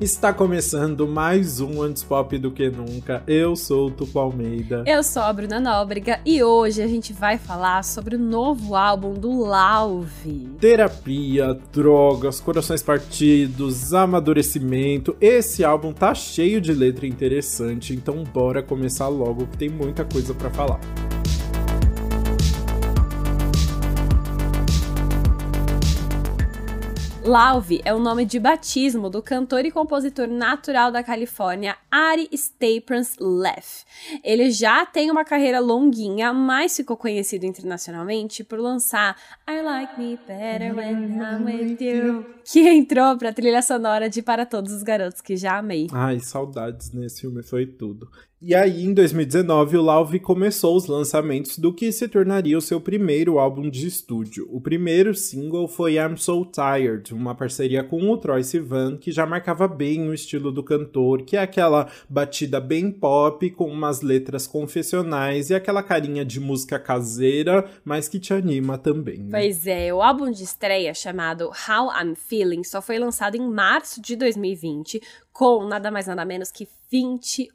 Está começando mais um Antes Pop do que Nunca. Eu sou o Tupo Almeida. Eu sou a Bruna Nóbrega e hoje a gente vai falar sobre o novo álbum do Lauve. Terapia, drogas, corações partidos, amadurecimento. Esse álbum tá cheio de letra interessante, então bora começar logo que tem muita coisa para falar. Lauve é o nome de batismo do cantor e compositor natural da Califórnia, Ari Staples Leff. Ele já tem uma carreira longuinha, mas ficou conhecido internacionalmente por lançar I Like Me Better When I'm With You, que entrou pra trilha sonora de Para Todos os Garotos que Já Amei. Ai, saudades nesse filme, foi tudo. E aí, em 2019, o Lauve começou os lançamentos do que se tornaria o seu primeiro álbum de estúdio. O primeiro single foi I'm So Tired, uma parceria com o Troy Sivan, que já marcava bem o estilo do cantor, que é aquela batida bem pop, com umas letras confessionais e aquela carinha de música caseira, mas que te anima também. Né? Pois é, o álbum de estreia chamado How I'm Feeling só foi lançado em março de 2020, com nada mais nada menos que 21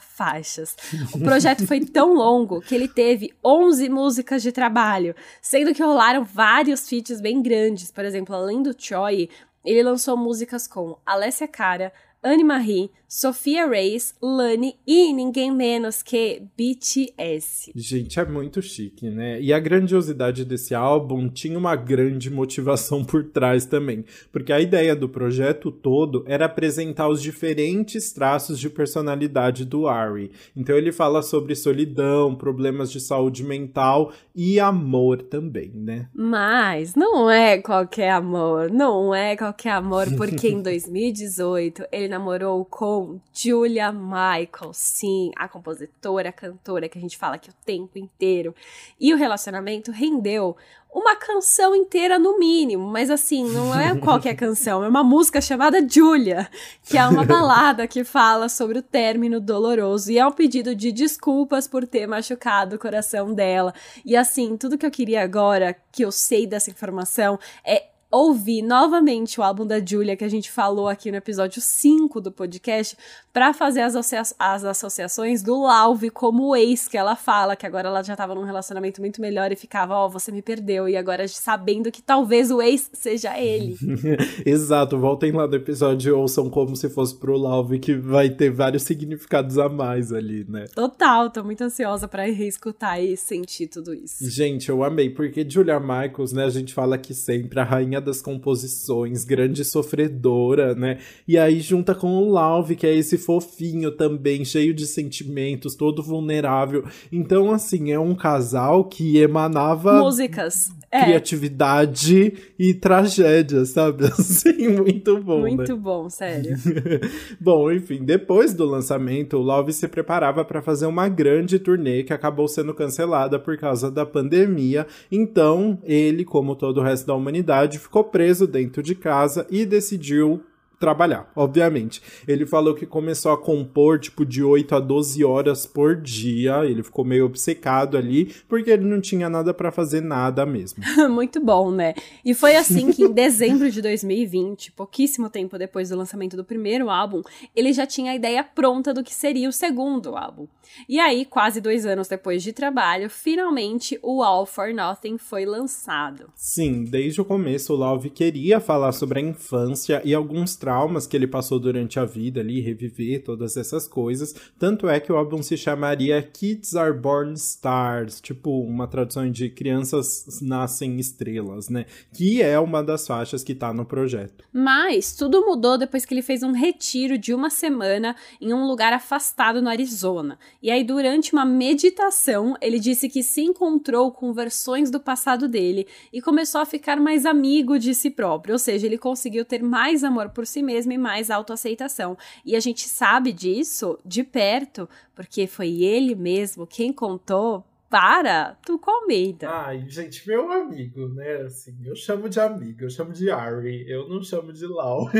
faixas. O projeto foi tão longo que ele teve 11 músicas de trabalho, sendo que rolaram vários feats bem grandes. Por exemplo, além do Troy, ele lançou músicas com Alessia Cara, Anne Marie, Sofia Reis, Lani e ninguém menos que BTS. Gente, é muito chique, né? E a grandiosidade desse álbum tinha uma grande motivação por trás também, porque a ideia do projeto todo era apresentar os diferentes traços de personalidade do Ari. Então ele fala sobre solidão, problemas de saúde mental e amor também, né? Mas não é qualquer amor, não é qualquer amor, porque em 2018 ele namorou com Julia Michaels, sim, a compositora, a cantora que a gente fala aqui o tempo inteiro. E o relacionamento rendeu uma canção inteira no mínimo, mas assim, não é qualquer canção, é uma música chamada Julia, que é uma balada que fala sobre o término doloroso e é um pedido de desculpas por ter machucado o coração dela. E assim, tudo que eu queria agora, que eu sei dessa informação, é ouvir novamente o álbum da Julia que a gente falou aqui no episódio 5 do podcast para fazer as, as associações do Lauve como ex que ela fala, que agora ela já tava num relacionamento muito melhor e ficava, ó, oh, você me perdeu, e agora sabendo que talvez o ex seja ele. Exato, voltem lá no episódio e ouçam como se fosse pro Lauve, que vai ter vários significados a mais ali, né? Total, tô muito ansiosa para reescutar e sentir tudo isso. Gente, eu amei, porque Julia Michaels, né, a gente fala aqui sempre, a rainha das composições, grande sofredora, né? E aí junta com o Lauve, que é esse fofinho também, cheio de sentimentos, todo vulnerável. Então, assim, é um casal que emanava músicas, é. criatividade é. e tragédia, sabe? Assim, muito bom. Muito né? bom, sério. bom, enfim, depois do lançamento, o Love se preparava para fazer uma grande turnê que acabou sendo cancelada por causa da pandemia. Então, ele, como todo o resto da humanidade, ficou preso dentro de casa e decidiu trabalhar, obviamente. Ele falou que começou a compor, tipo, de 8 a 12 horas por dia. Ele ficou meio obcecado ali, porque ele não tinha nada para fazer nada mesmo. Muito bom, né? E foi assim que em dezembro de 2020, pouquíssimo tempo depois do lançamento do primeiro álbum, ele já tinha a ideia pronta do que seria o segundo álbum. E aí, quase dois anos depois de trabalho, finalmente o All for Nothing foi lançado. Sim, desde o começo o Love queria falar sobre a infância e alguns traumas que ele passou durante a vida ali, reviver todas essas coisas. Tanto é que o álbum se chamaria Kids Are Born Stars, tipo uma tradução de Crianças Nascem Estrelas, né? Que é uma das faixas que tá no projeto. Mas tudo mudou depois que ele fez um retiro de uma semana em um lugar afastado no Arizona. E aí, durante uma meditação, ele disse que se encontrou com versões do passado dele e começou a ficar mais amigo de si próprio. Ou seja, ele conseguiu ter mais amor por si si mesmo e mais autoaceitação. E a gente sabe disso de perto, porque foi ele mesmo quem contou para, Tuco Almeida. Ai, gente, meu amigo, né? Assim, eu chamo de amigo, eu chamo de Ari, eu não chamo de Lau.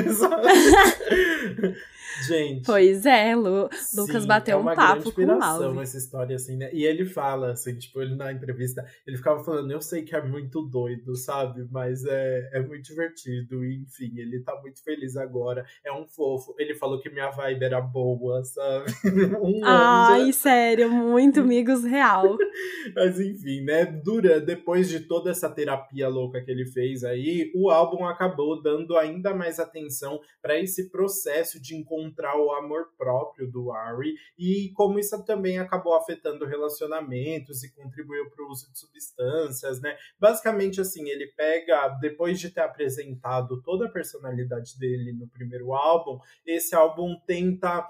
gente. Pois é, Lu, sim, Lucas bateu é um papo com o Lau. essa história, assim, né? E ele fala, assim, tipo, ele na entrevista, ele ficava falando, eu sei que é muito doido, sabe? Mas é, é muito divertido, e enfim, ele tá muito feliz agora, é um fofo. Ele falou que minha vibe era boa, sabe? um Ai, sério, muito amigos real. Mas enfim, né? Dura, depois de toda essa terapia louca que ele fez aí, o álbum acabou dando ainda mais atenção para esse processo de encontrar o amor próprio do Ari e como isso também acabou afetando relacionamentos e contribuiu para o uso de substâncias, né? Basicamente assim, ele pega depois de ter apresentado toda a personalidade dele no primeiro álbum, esse álbum tenta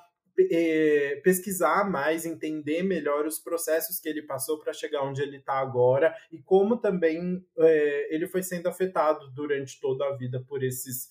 é, pesquisar mais, entender melhor os processos que ele passou para chegar onde ele está agora e como também é, ele foi sendo afetado durante toda a vida por esses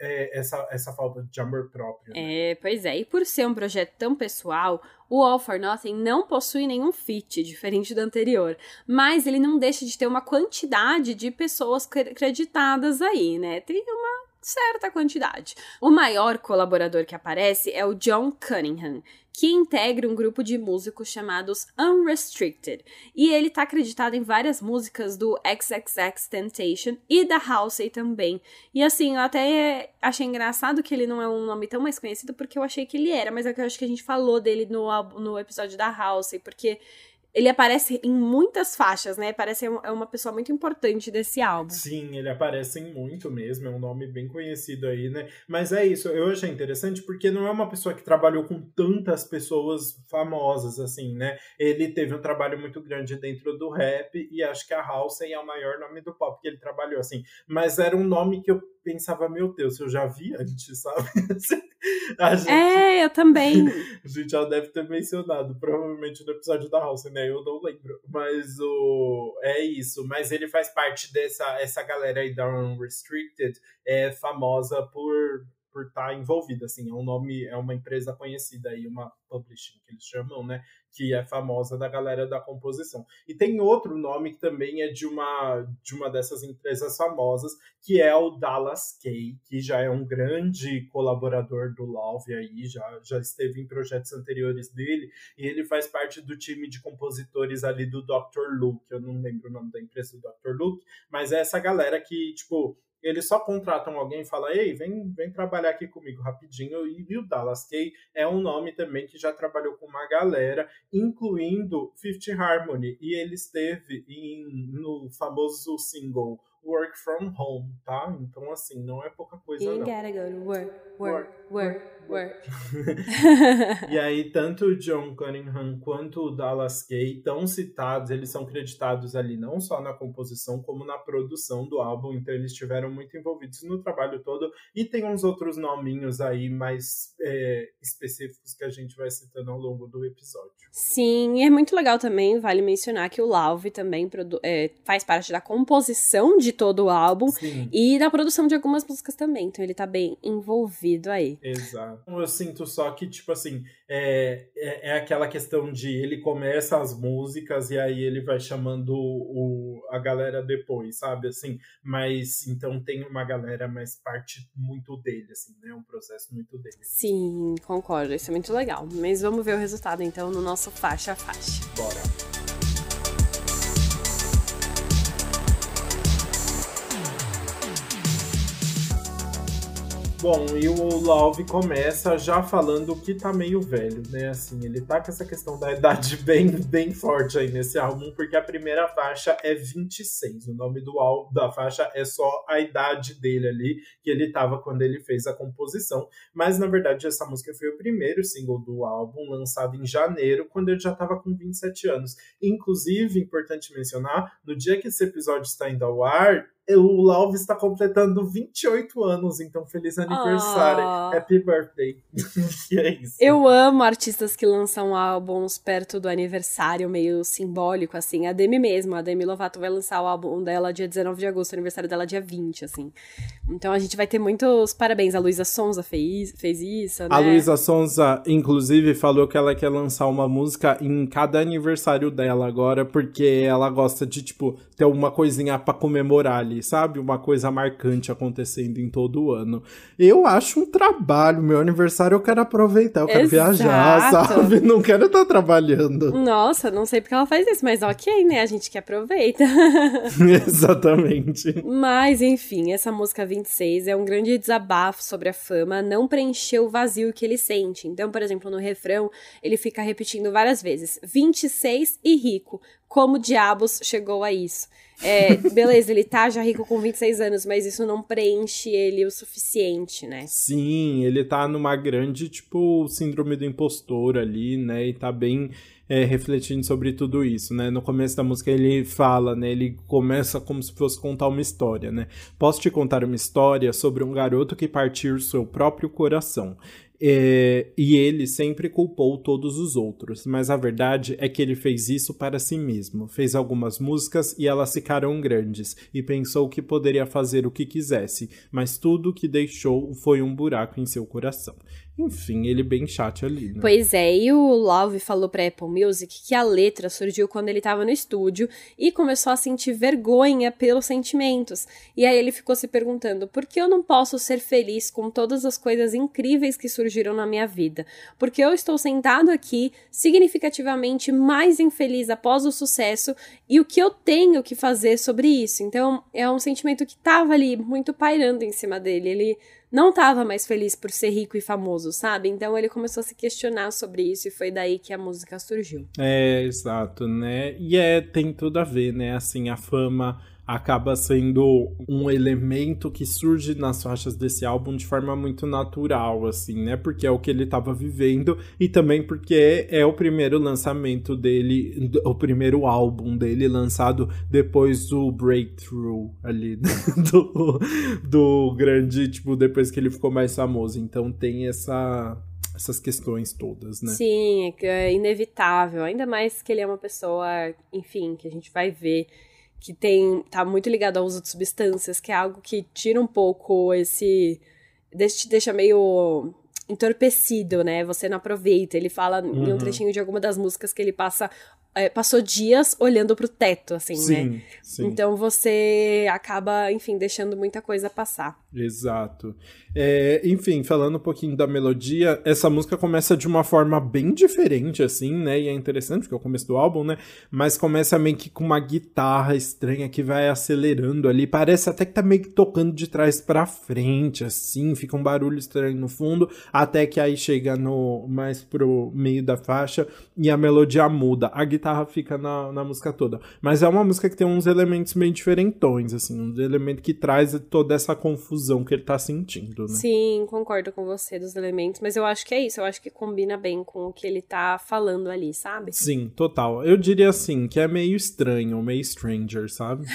é, essa, essa falta de amor próprio. Né? É, pois é. E por ser um projeto tão pessoal, o All for Nothing não possui nenhum feat, diferente do anterior. Mas ele não deixa de ter uma quantidade de pessoas creditadas aí, né? Tem uma certa quantidade. O maior colaborador que aparece é o John Cunningham, que integra um grupo de músicos chamados Unrestricted, e ele está acreditado em várias músicas do XXX Temptation e da Halsey também. E assim, eu até achei engraçado que ele não é um nome tão mais conhecido porque eu achei que ele era, mas é que eu acho que a gente falou dele no, no episódio da Halsey, porque ele aparece em muitas faixas, né? Parece é uma pessoa muito importante desse álbum. Sim, ele aparece em muito mesmo, é um nome bem conhecido aí, né? Mas é isso, eu achei interessante porque não é uma pessoa que trabalhou com tantas pessoas famosas, assim, né? Ele teve um trabalho muito grande dentro do rap e acho que a Halsey é o maior nome do pop que ele trabalhou, assim. Mas era um nome que eu pensava, meu Deus, eu já vi antes, sabe? gente, é, eu também. A gente já deve ter mencionado, provavelmente no episódio da House, né? Eu não lembro. Mas o. É isso. Mas ele faz parte dessa essa galera aí da Unrestricted, é famosa por por estar tá envolvida, assim, é um nome, é uma empresa conhecida aí, uma publishing que eles chamam, né, que é famosa da galera da composição. E tem outro nome que também é de uma de uma dessas empresas famosas, que é o Dallas Kay, que já é um grande colaborador do Love aí, já já esteve em projetos anteriores dele, e ele faz parte do time de compositores ali do Dr. Luke, eu não lembro o nome da empresa do Dr. Luke, mas é essa galera que, tipo, eles só contratam alguém e falam, ei, vem, vem trabalhar aqui comigo rapidinho. E, o Dallas Kay é um nome também que já trabalhou com uma galera, incluindo Fifth Harmony. E ele esteve em, no famoso single work from home, tá? Então, assim, não é pouca coisa, you não. gotta go to work, work, work, work. e aí, tanto o John Cunningham quanto o Dallas Kay estão citados, eles são creditados ali não só na composição, como na produção do álbum, então eles estiveram muito envolvidos no trabalho todo, e tem uns outros nominhos aí mais é, específicos que a gente vai citando ao longo do episódio. Sim, e é muito legal também, vale mencionar que o Lauve também é, faz parte da composição de todo o álbum Sim. e da produção de algumas músicas também. Então ele tá bem envolvido aí. Exato. Eu sinto só que, tipo assim, é, é, é aquela questão de ele começa as músicas e aí ele vai chamando o, a galera depois, sabe? Assim, mas então tem uma galera mais parte muito dele, assim, né? Um processo muito dele. Sim, concordo. Isso é muito legal. Mas vamos ver o resultado então no nosso faixa a faixa. Bora. Bom, e o Love começa já falando que tá meio velho, né? Assim, ele tá com essa questão da idade bem, bem forte aí nesse álbum, porque a primeira faixa é 26. O nome do álbum, da faixa é só a idade dele ali, que ele tava quando ele fez a composição. Mas na verdade, essa música foi o primeiro single do álbum, lançado em janeiro, quando ele já tava com 27 anos. Inclusive, importante mencionar, no dia que esse episódio está indo ao ar, o Love está completando 28 anos, então feliz aniversário. Oh. Happy birthday. e é isso. Eu amo artistas que lançam álbuns perto do aniversário, meio simbólico, assim. A Demi mesmo, a Demi Lovato vai lançar o álbum dela dia 19 de agosto, o aniversário dela dia 20, assim. Então a gente vai ter muitos parabéns. A Luísa Sonza fez, fez isso, né? A Luísa Sonza, inclusive, falou que ela quer lançar uma música em cada aniversário dela agora, porque ela gosta de, tipo, ter uma coisinha para comemorar ali, sabe? Uma coisa marcante acontecendo em todo o ano. Eu acho um trabalho, meu aniversário eu quero aproveitar, eu quero Exato. viajar, sabe? Não quero estar trabalhando. Nossa, não sei porque ela faz isso, mas ok, né? A gente que aproveita. Exatamente. Mas, enfim, essa música 26 é um grande desabafo sobre a fama, não preencher o vazio que ele sente. Então, por exemplo, no refrão, ele fica repetindo várias vezes: 26 e rico como diabos chegou a isso. É, beleza, ele tá já rico com 26 anos, mas isso não preenche ele o suficiente, né? Sim, ele tá numa grande, tipo, síndrome do impostor ali, né? E tá bem é, refletindo sobre tudo isso, né? No começo da música ele fala, né? Ele começa como se fosse contar uma história, né? Posso te contar uma história sobre um garoto que partiu seu próprio coração. É, e ele sempre culpou todos os outros, mas a verdade é que ele fez isso para si mesmo. Fez algumas músicas e elas ficaram grandes, e pensou que poderia fazer o que quisesse, mas tudo que deixou foi um buraco em seu coração. Enfim, ele bem chat ali, né? Pois é, e o Love falou pra Apple Music que a letra surgiu quando ele tava no estúdio e começou a sentir vergonha pelos sentimentos. E aí ele ficou se perguntando: por que eu não posso ser feliz com todas as coisas incríveis que surgiram na minha vida? Porque eu estou sentado aqui, significativamente mais infeliz após o sucesso, e o que eu tenho que fazer sobre isso? Então é um sentimento que tava ali muito pairando em cima dele. Ele não estava mais feliz por ser rico e famoso, sabe? Então ele começou a se questionar sobre isso e foi daí que a música surgiu. É, exato, né? E é, tem tudo a ver, né? Assim, a fama acaba sendo um elemento que surge nas faixas desse álbum de forma muito natural, assim, né? Porque é o que ele estava vivendo e também porque é o primeiro lançamento dele, o primeiro álbum dele lançado depois do breakthrough ali do, do grande, tipo, depois que ele ficou mais famoso. Então tem essa essas questões todas, né? Sim, é, é inevitável, ainda mais que ele é uma pessoa, enfim, que a gente vai ver que tem tá muito ligado ao uso de substâncias, que é algo que tira um pouco esse te deixa meio entorpecido, né? Você não aproveita. Ele fala uhum. em um uhum. trechinho de alguma das músicas que ele passa é, passou dias olhando pro teto, assim, sim, né? Sim. Então você acaba, enfim, deixando muita coisa passar. Exato. É, enfim, falando um pouquinho da melodia, essa música começa de uma forma bem diferente, assim, né? E é interessante, porque é o começo do álbum, né? Mas começa meio que com uma guitarra estranha que vai acelerando ali. Parece até que tá meio que tocando de trás para frente, assim, fica um barulho estranho no fundo, até que aí chega no mais pro meio da faixa e a melodia muda. A guitarra guitarra fica na, na música toda. Mas é uma música que tem uns elementos meio diferentões, assim, um elemento que traz toda essa confusão que ele tá sentindo, né? Sim, concordo com você dos elementos, mas eu acho que é isso, eu acho que combina bem com o que ele tá falando ali, sabe? Sim, total. Eu diria assim, que é meio estranho, meio stranger, sabe?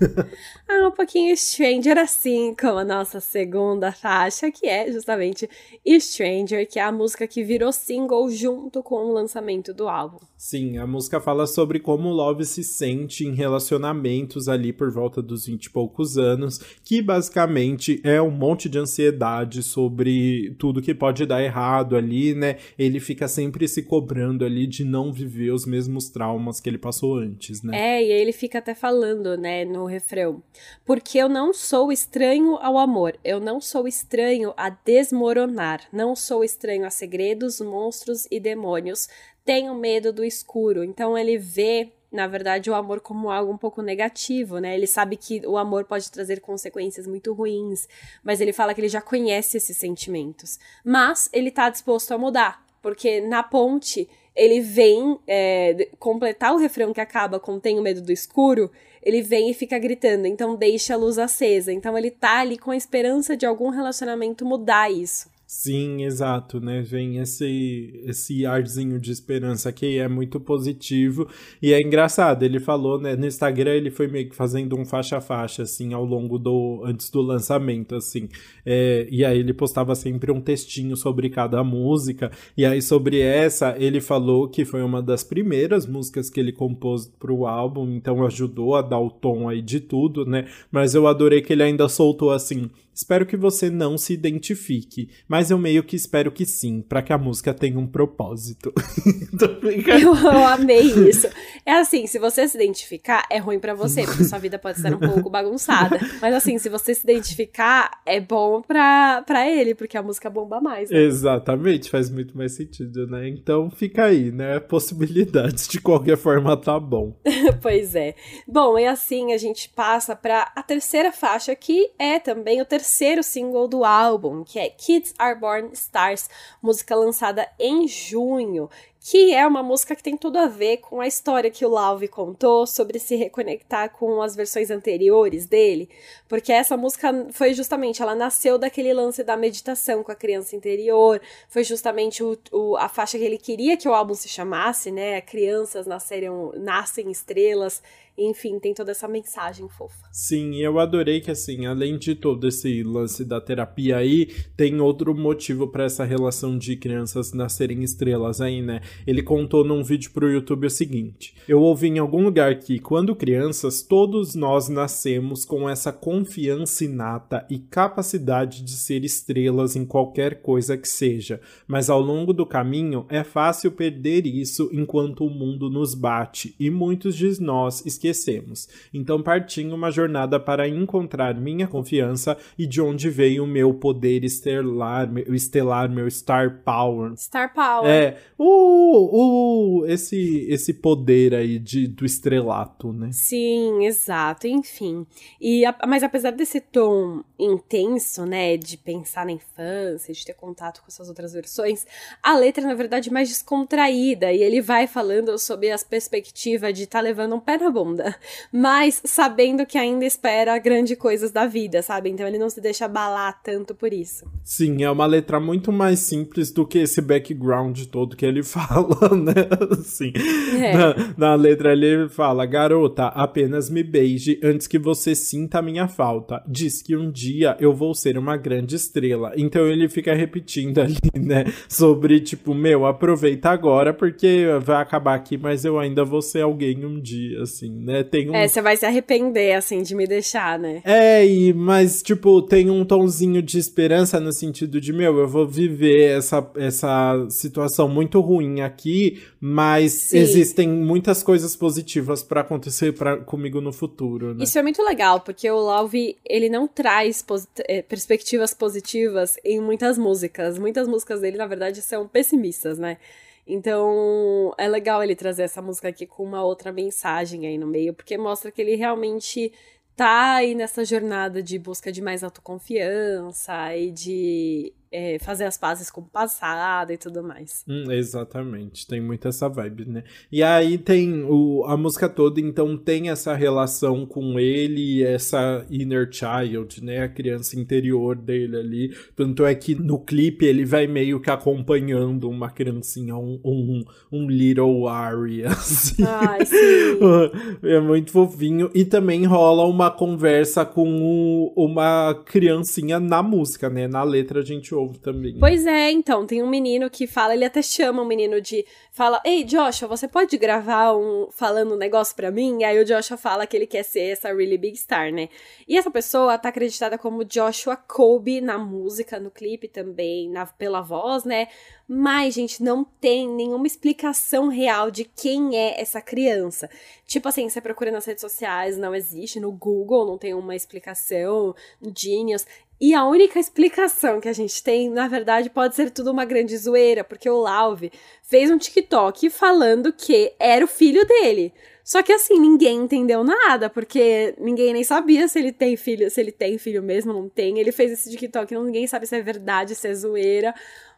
ah, um pouquinho Stranger, assim como a nossa segunda faixa, que é justamente Stranger, que é a música que virou single junto com o lançamento do álbum. Sim, a música fala sobre como o Love se sente em relacionamentos ali por volta dos 20 e poucos anos, que basicamente é um monte de ansiedade sobre tudo que pode dar errado ali, né? Ele fica sempre se cobrando ali de não viver os mesmos traumas que ele passou antes, né? É, e ele fica até falando, né, no refrão. Porque eu não sou estranho ao amor, eu não sou estranho a desmoronar, não sou estranho a segredos, monstros e demônios, tenho medo do escuro. Então ele vê na verdade, o amor como algo um pouco negativo, né? Ele sabe que o amor pode trazer consequências muito ruins, mas ele fala que ele já conhece esses sentimentos. Mas ele tá disposto a mudar, porque na ponte ele vem é, completar o refrão que acaba com Tenho medo do escuro, ele vem e fica gritando, então deixa a luz acesa. Então ele tá ali com a esperança de algum relacionamento mudar isso. Sim, exato, né? Vem esse, esse arzinho de esperança que é muito positivo e é engraçado. Ele falou, né? No Instagram ele foi meio que fazendo um faixa faixa, assim, ao longo do. antes do lançamento, assim. É, e aí ele postava sempre um textinho sobre cada música. E aí sobre essa, ele falou que foi uma das primeiras músicas que ele compôs pro álbum, então ajudou a dar o tom aí de tudo, né? Mas eu adorei que ele ainda soltou assim Espero que você não se identifique, mas eu meio que espero que sim, para que a música tenha um propósito. eu, eu amei isso. É assim, se você se identificar, é ruim para você, porque sua vida pode estar um pouco bagunçada. Mas assim, se você se identificar, é bom pra, pra ele, porque a música bomba mais. Né? Exatamente, faz muito mais sentido, né? Então fica aí, né? Possibilidades, de qualquer forma tá bom. pois é. Bom, e assim a gente passa para a terceira faixa, que é também o terceiro terceiro single do álbum, que é Kids Are Born Stars, música lançada em junho, que é uma música que tem tudo a ver com a história que o Lauve contou sobre se reconectar com as versões anteriores dele, porque essa música foi justamente, ela nasceu daquele lance da meditação com a criança interior, foi justamente o, o, a faixa que ele queria que o álbum se chamasse, né? Crianças nasceram, nascem estrelas, enfim, tem toda essa mensagem fofa. Sim, eu adorei que, assim, além de todo esse lance da terapia aí, tem outro motivo para essa relação de crianças nascerem estrelas aí, né? Ele contou num vídeo pro YouTube o seguinte: Eu ouvi em algum lugar que, quando crianças, todos nós nascemos com essa confiança inata e capacidade de ser estrelas em qualquer coisa que seja, mas ao longo do caminho é fácil perder isso enquanto o mundo nos bate e muitos de nós esquecemos. Então parti em uma jornada para encontrar minha confiança e de onde veio o meu poder estelar, meu estelar, meu star power. Star power. É, o, o esse esse poder aí de do estrelato, né? Sim, exato. Enfim. E mas apesar desse tom intenso, né, de pensar na infância, de ter contato com essas outras versões, a letra na verdade é mais descontraída e ele vai falando sobre as perspectivas de estar tá levando um pé na bunda mas sabendo que ainda espera grandes coisas da vida, sabe? Então ele não se deixa abalar tanto por isso. Sim, é uma letra muito mais simples do que esse background todo que ele fala, né? Assim, é. na, na letra ele fala: Garota, apenas me beije antes que você sinta a minha falta. Diz que um dia eu vou ser uma grande estrela. Então ele fica repetindo ali, né? Sobre, tipo, meu, aproveita agora porque vai acabar aqui, mas eu ainda vou ser alguém um dia, assim né? Tem um... É, você vai se arrepender, assim, de me deixar, né? É, e, mas, tipo, tem um tonzinho de esperança no sentido de, meu, eu vou viver essa, essa situação muito ruim aqui, mas Sim. existem muitas coisas positivas para acontecer pra, comigo no futuro, né? Isso é muito legal, porque o Love, ele não traz é, perspectivas positivas em muitas músicas. Muitas músicas dele, na verdade, são pessimistas, né? Então, é legal ele trazer essa música aqui com uma outra mensagem aí no meio, porque mostra que ele realmente tá aí nessa jornada de busca de mais autoconfiança e de é, fazer as pazes com o passado e tudo mais. Hum, exatamente, tem muito essa vibe, né? E aí tem o, a música toda, então tem essa relação com ele, essa inner child, né? A criança interior dele ali. Tanto é que no clipe ele vai meio que acompanhando uma criancinha, um, um, um little Ari, assim. Ai, é muito fofinho. E também rola uma conversa com o, uma criancinha na música, né? Na letra a gente também. Pois é, então, tem um menino que fala, ele até chama um menino de. Fala, ei, Joshua, você pode gravar um falando um negócio pra mim? E aí o Joshua fala que ele quer ser essa really big star, né? E essa pessoa tá acreditada como Joshua Kobe na música, no clipe também, na, pela voz, né? Mas, gente, não tem nenhuma explicação real de quem é essa criança. Tipo assim, você procura nas redes sociais, não existe, no Google não tem uma explicação, no Genius. E a única explicação que a gente tem, na verdade, pode ser tudo uma grande zoeira, porque o Lauve fez um TikTok falando que era o filho dele. Só que assim, ninguém entendeu nada, porque ninguém nem sabia se ele tem filho, se ele tem filho mesmo, não tem. Ele fez esse TikTok, ninguém sabe se é verdade, se é zoeira.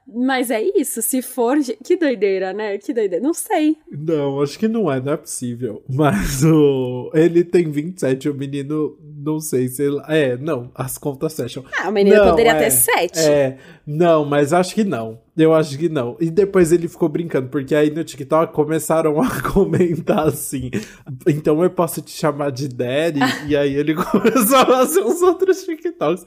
Mas é isso, se for. Que doideira, né? Que doideira. Não sei. Não, acho que não é, não é possível. Mas o. Ele tem 27, o menino não sei se. É, não, as contas fecham. Ah, o menino Não, poderia é, ter sete. É, não, mas acho que não. Eu acho que não. E depois ele ficou brincando, porque aí no TikTok começaram a comentar assim. Então eu posso te chamar de Daddy? e aí ele começou a fazer uns outros TikToks.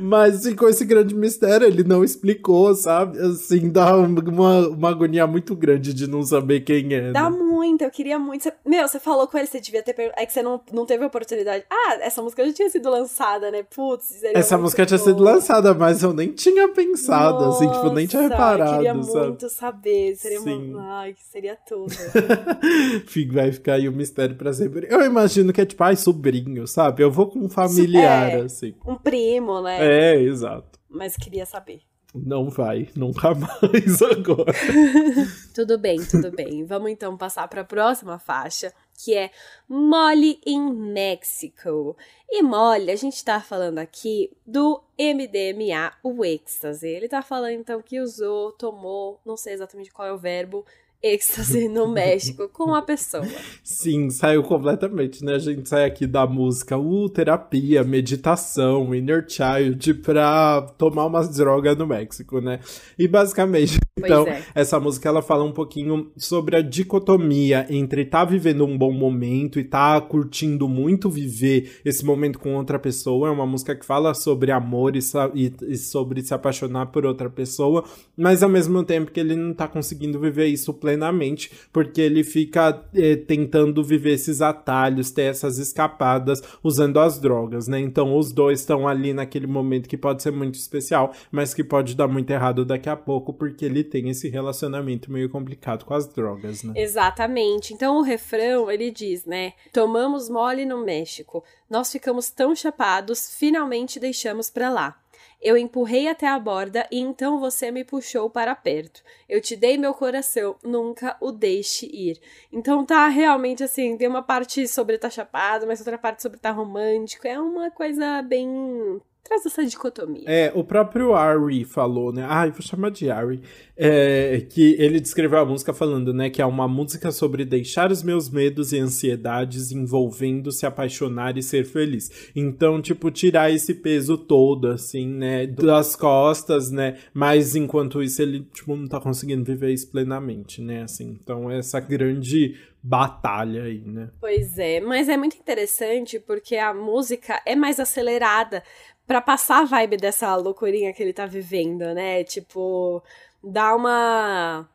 Mas ficou esse grande mistério, ele não explicou, sabe? Assim, dá uma, uma agonia muito grande de não saber quem é. Dá né? muito, eu queria muito. Meu, você falou com ele, você devia ter perguntado. É que você não, não teve oportunidade. Ah, essa música já tinha sido lançada, né? Putz, Essa muito música tinha boa. sido lançada, mas eu nem tinha pensado, assim, tipo, nem tinha Nossa, reparado, queria sabe? muito saber. Seria Sim. uma... Ai, que seria tudo. Vai ficar aí o mistério pra sempre. Eu imagino que é tipo, ai, sobrinho, sabe? Eu vou com um familiar, É. assim. Um primo, né? É, exato. Mas queria saber. Não vai, nunca mais agora. Tudo bem, tudo bem. Vamos então passar para a próxima faixa, que é Molly in Mexico. E Molly, a gente tá falando aqui do MDMA, o êxtase. Ele tá falando então que usou, tomou, não sei exatamente qual é o verbo, êxtase no México com a pessoa. Sim, saiu completamente, né? A gente sai aqui da música, uh, terapia, meditação, inner child, pra tomar umas drogas no México, né? E basicamente, Pois então, é. essa música ela fala um pouquinho sobre a dicotomia entre tá vivendo um bom momento e tá curtindo muito viver esse momento com outra pessoa. É uma música que fala sobre amor e, e- e sobre se apaixonar por outra pessoa, mas ao mesmo tempo que ele não tá conseguindo viver isso plenamente, porque ele fica eh, tentando viver esses atalhos, ter essas escapadas usando as drogas, né? Então os dois estão ali naquele momento que pode ser muito especial, mas que pode dar muito errado daqui a pouco, porque ele tem esse relacionamento meio complicado com as drogas, né? Exatamente. Então o refrão, ele diz, né? Tomamos mole no México. Nós ficamos tão chapados, finalmente deixamos pra lá. Eu empurrei até a borda e então você me puxou para perto. Eu te dei meu coração, nunca o deixe ir. Então tá realmente assim, tem uma parte sobre tá chapado, mas outra parte sobre tá romântico. É uma coisa bem. Traz essa dicotomia. É, o próprio Ari falou, né? Ai, vou chamar de Ari. É, que ele descreveu a música falando, né? Que é uma música sobre deixar os meus medos e ansiedades envolvendo se apaixonar e ser feliz. Então, tipo, tirar esse peso todo, assim, né? Das costas, né? Mas enquanto isso, ele, tipo, não tá conseguindo viver isso plenamente, né? Assim, então, essa grande batalha aí, né? Pois é, mas é muito interessante porque a música é mais acelerada pra passar a vibe dessa loucurinha que ele tá vivendo, né? Tipo, dá uma.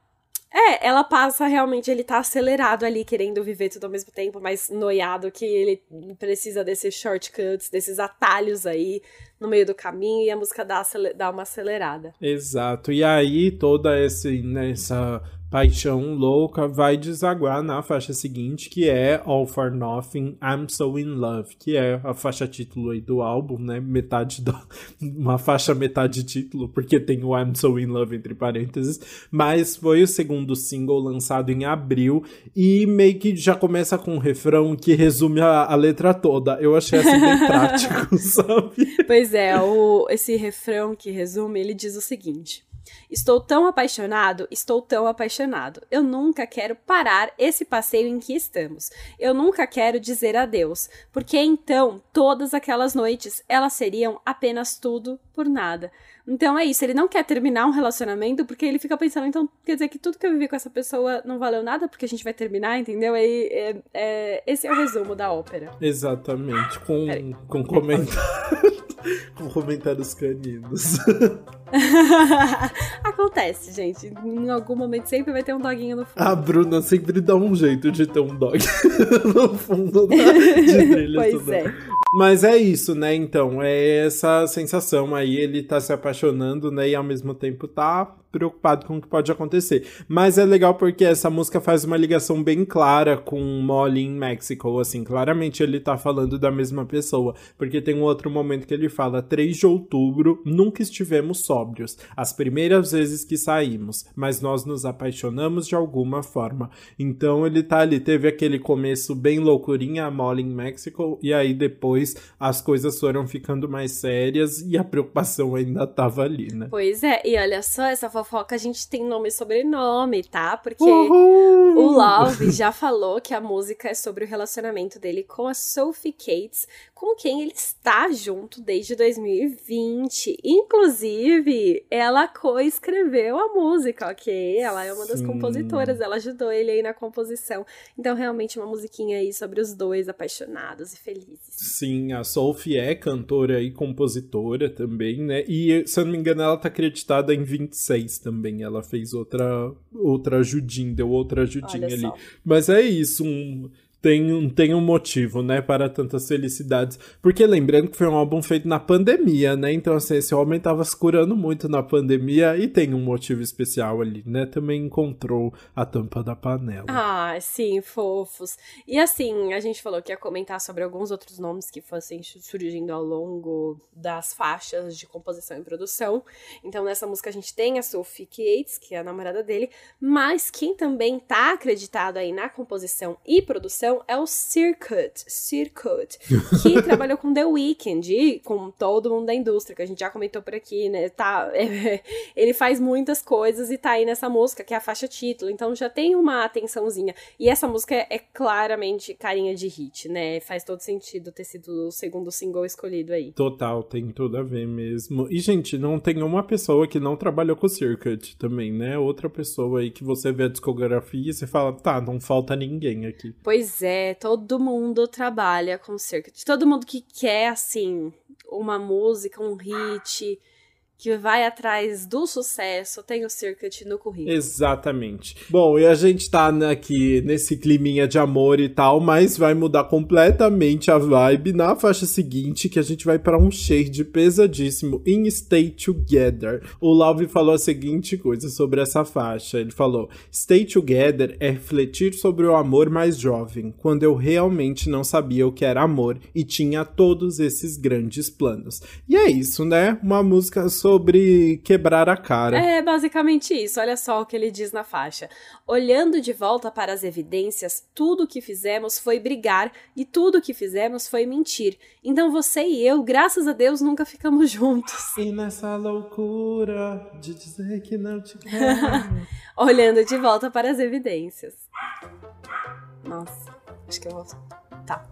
É, ela passa realmente, ele tá acelerado ali, querendo viver tudo ao mesmo tempo, mas noiado que ele precisa desses shortcuts, desses atalhos aí no meio do caminho, e a música dá, dá uma acelerada. Exato. E aí toda esse, né, essa paixão louca vai desaguar na faixa seguinte, que é All for Nothing, I'm So In Love, que é a faixa título aí do álbum, né? Metade da uma faixa metade título, porque tem o I'm So In Love entre parênteses, mas foi o segundo single lançado em abril e meio que já começa com um refrão que resume a, a letra toda. Eu achei assim bem prático, sabe? Pois é, o, esse refrão que resume, ele diz o seguinte: Estou tão apaixonado, estou tão apaixonado. Eu nunca quero parar esse passeio em que estamos. Eu nunca quero dizer adeus, porque então todas aquelas noites elas seriam apenas tudo por nada. Então é isso, ele não quer terminar um relacionamento porque ele fica pensando, então quer dizer que tudo que eu vivi com essa pessoa não valeu nada porque a gente vai terminar, entendeu? Aí, é, é, esse é o resumo da ópera. Exatamente, com, Peraí. com comentários. com comentários caninos. Acontece, gente. Em algum momento sempre vai ter um doguinho no fundo. A Bruna sempre dá um jeito de ter um dog no fundo da, de trilha pois é. Mas é isso, né? Então, é essa sensação aí, ele tá se apaixonando, né? E ao mesmo tempo tá preocupado com o que pode acontecer. Mas é legal porque essa música faz uma ligação bem clara com Molly in Mexico, assim, claramente ele tá falando da mesma pessoa, porque tem um outro momento que ele fala 3 de outubro, nunca estivemos sóbrios, as primeiras vezes que saímos, mas nós nos apaixonamos de alguma forma. Então ele tá ali, teve aquele começo bem loucurinha, a Molly in Mexico, e aí depois as coisas foram ficando mais sérias e a preocupação ainda tava ali, né? Pois é, e olha só, essa fofoca a gente tem nome e sobrenome, tá? Porque Uhul. o Love já falou que a música é sobre o relacionamento dele com a Sophie Cates, com quem ele está junto desde 2020. Inclusive, ela coescreveu a música, ok? Ela é uma das Sim. compositoras, ela ajudou ele aí na composição. Então, realmente, uma musiquinha aí sobre os dois apaixonados e felizes. Sim, a Sophie é cantora e compositora também, né? E, se eu não me engano, ela tá acreditada em 26 também. Ela fez outra, outra ajudinha, deu outra ajudinha ali. Mas é isso, um tem, tem um motivo, né, para tantas felicidades. Porque lembrando que foi um álbum feito na pandemia, né? Então, assim, esse homem tava se curando muito na pandemia e tem um motivo especial ali, né? Também encontrou a tampa da panela. Ah, sim, fofos. E assim, a gente falou que ia comentar sobre alguns outros nomes que fossem surgindo ao longo das faixas de composição e produção. Então, nessa música a gente tem a Sophie Cates, que é a namorada dele, mas quem também tá acreditado aí na composição e produção é o Circuit, Circuit, que trabalhou com The Weeknd e com todo mundo da indústria, que a gente já comentou por aqui, né? Tá, é, ele faz muitas coisas e tá aí nessa música, que é a faixa título, então já tem uma atençãozinha. E essa música é, é claramente carinha de hit, né? Faz todo sentido ter sido o segundo single escolhido aí. Total, tem tudo a ver mesmo. E, gente, não tem uma pessoa que não trabalhou com o Circuit também, né? Outra pessoa aí que você vê a discografia e você fala, tá, não falta ninguém aqui. Pois é, todo mundo trabalha com circuit. Todo mundo que quer, assim, uma música, um hit, que vai atrás do sucesso tem o Circuit no currículo. Exatamente. Bom, e a gente tá aqui nesse climinha de amor e tal, mas vai mudar completamente a vibe na faixa seguinte, que a gente vai para um shade pesadíssimo em Stay Together. O Love falou a seguinte coisa sobre essa faixa. Ele falou: Stay Together é refletir sobre o amor mais jovem, quando eu realmente não sabia o que era amor e tinha todos esses grandes planos. E é isso, né? Uma música sobre sobre quebrar a cara. É basicamente isso. Olha só o que ele diz na faixa. Olhando de volta para as evidências, tudo o que fizemos foi brigar e tudo o que fizemos foi mentir. Então você e eu, graças a Deus, nunca ficamos juntos. E nessa loucura de dizer que não te quero. Olhando de volta para as evidências. Nossa, acho que eu vou. Tá.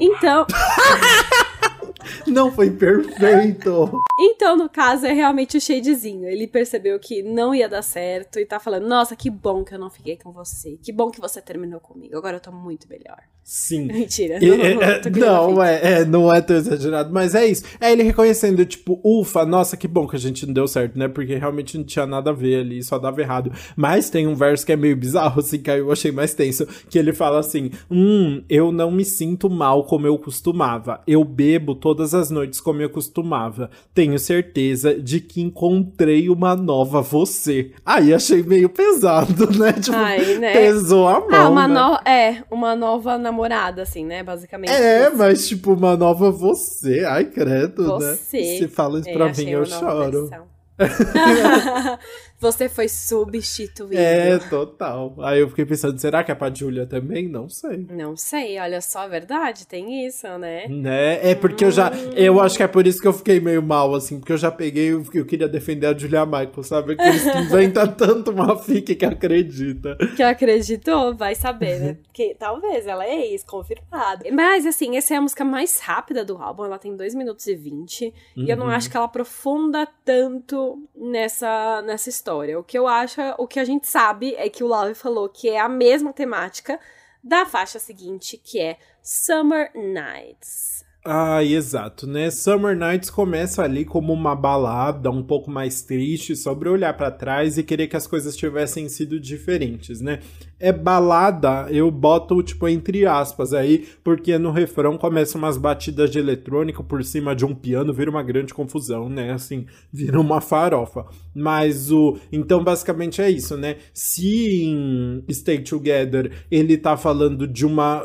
Então. Não foi perfeito. Então, no caso, é realmente o shadezinho. Ele percebeu que não ia dar certo e tá falando: Nossa, que bom que eu não fiquei com você. Que bom que você terminou comigo. Agora eu tô muito melhor. Sim. Mentira. não, é, não, não é, é, não é tão exagerado, mas é isso. É ele reconhecendo, tipo, ufa, nossa, que bom que a gente não deu certo, né? Porque realmente não tinha nada a ver ali, só dava errado. Mas tem um verso que é meio bizarro, assim, que eu achei mais tenso, que ele fala assim: Hum, eu não me sinto mal como eu costumava. Eu bebo todas as noites como eu costumava. Tenho certeza de que encontrei uma nova você. Aí achei meio pesado, né? Tipo, Ai, né? pesou a ah, mão. Ah, uma né? no... É, uma nova namorada, assim, né? Basicamente. É, mas tipo, uma nova você. Ai, credo, né? você. né? Se fala isso é, pra mim, eu choro. Você foi substituído. É, total. Aí eu fiquei pensando, será que é pra Julia também? Não sei. Não sei, olha só, a verdade, tem isso, né? Né? É porque hum. eu já. Eu acho que é por isso que eu fiquei meio mal, assim, porque eu já peguei, eu, eu queria defender a Julia Michael, sabe? Aqueles que inventam tanto uma fique que acredita. Que acreditou, vai saber, né? Que talvez ela é ex, confirmada. Mas, assim, essa é a música mais rápida do álbum, ela tem 2 minutos e 20. Uhum. E eu não uhum. acho que ela aprofunda tanto nessa, nessa história. O que eu acho, o que a gente sabe é que o Love falou que é a mesma temática da faixa seguinte, que é Summer Nights. Ah, exato, né? Summer Nights começa ali como uma balada um pouco mais triste sobre olhar para trás e querer que as coisas tivessem sido diferentes, né? É balada, eu boto tipo entre aspas aí, porque no refrão começa umas batidas de eletrônica por cima de um piano, vira uma grande confusão, né? Assim, vira uma farofa. Mas o, então basicamente é isso, né? Se em Stay Together ele tá falando de uma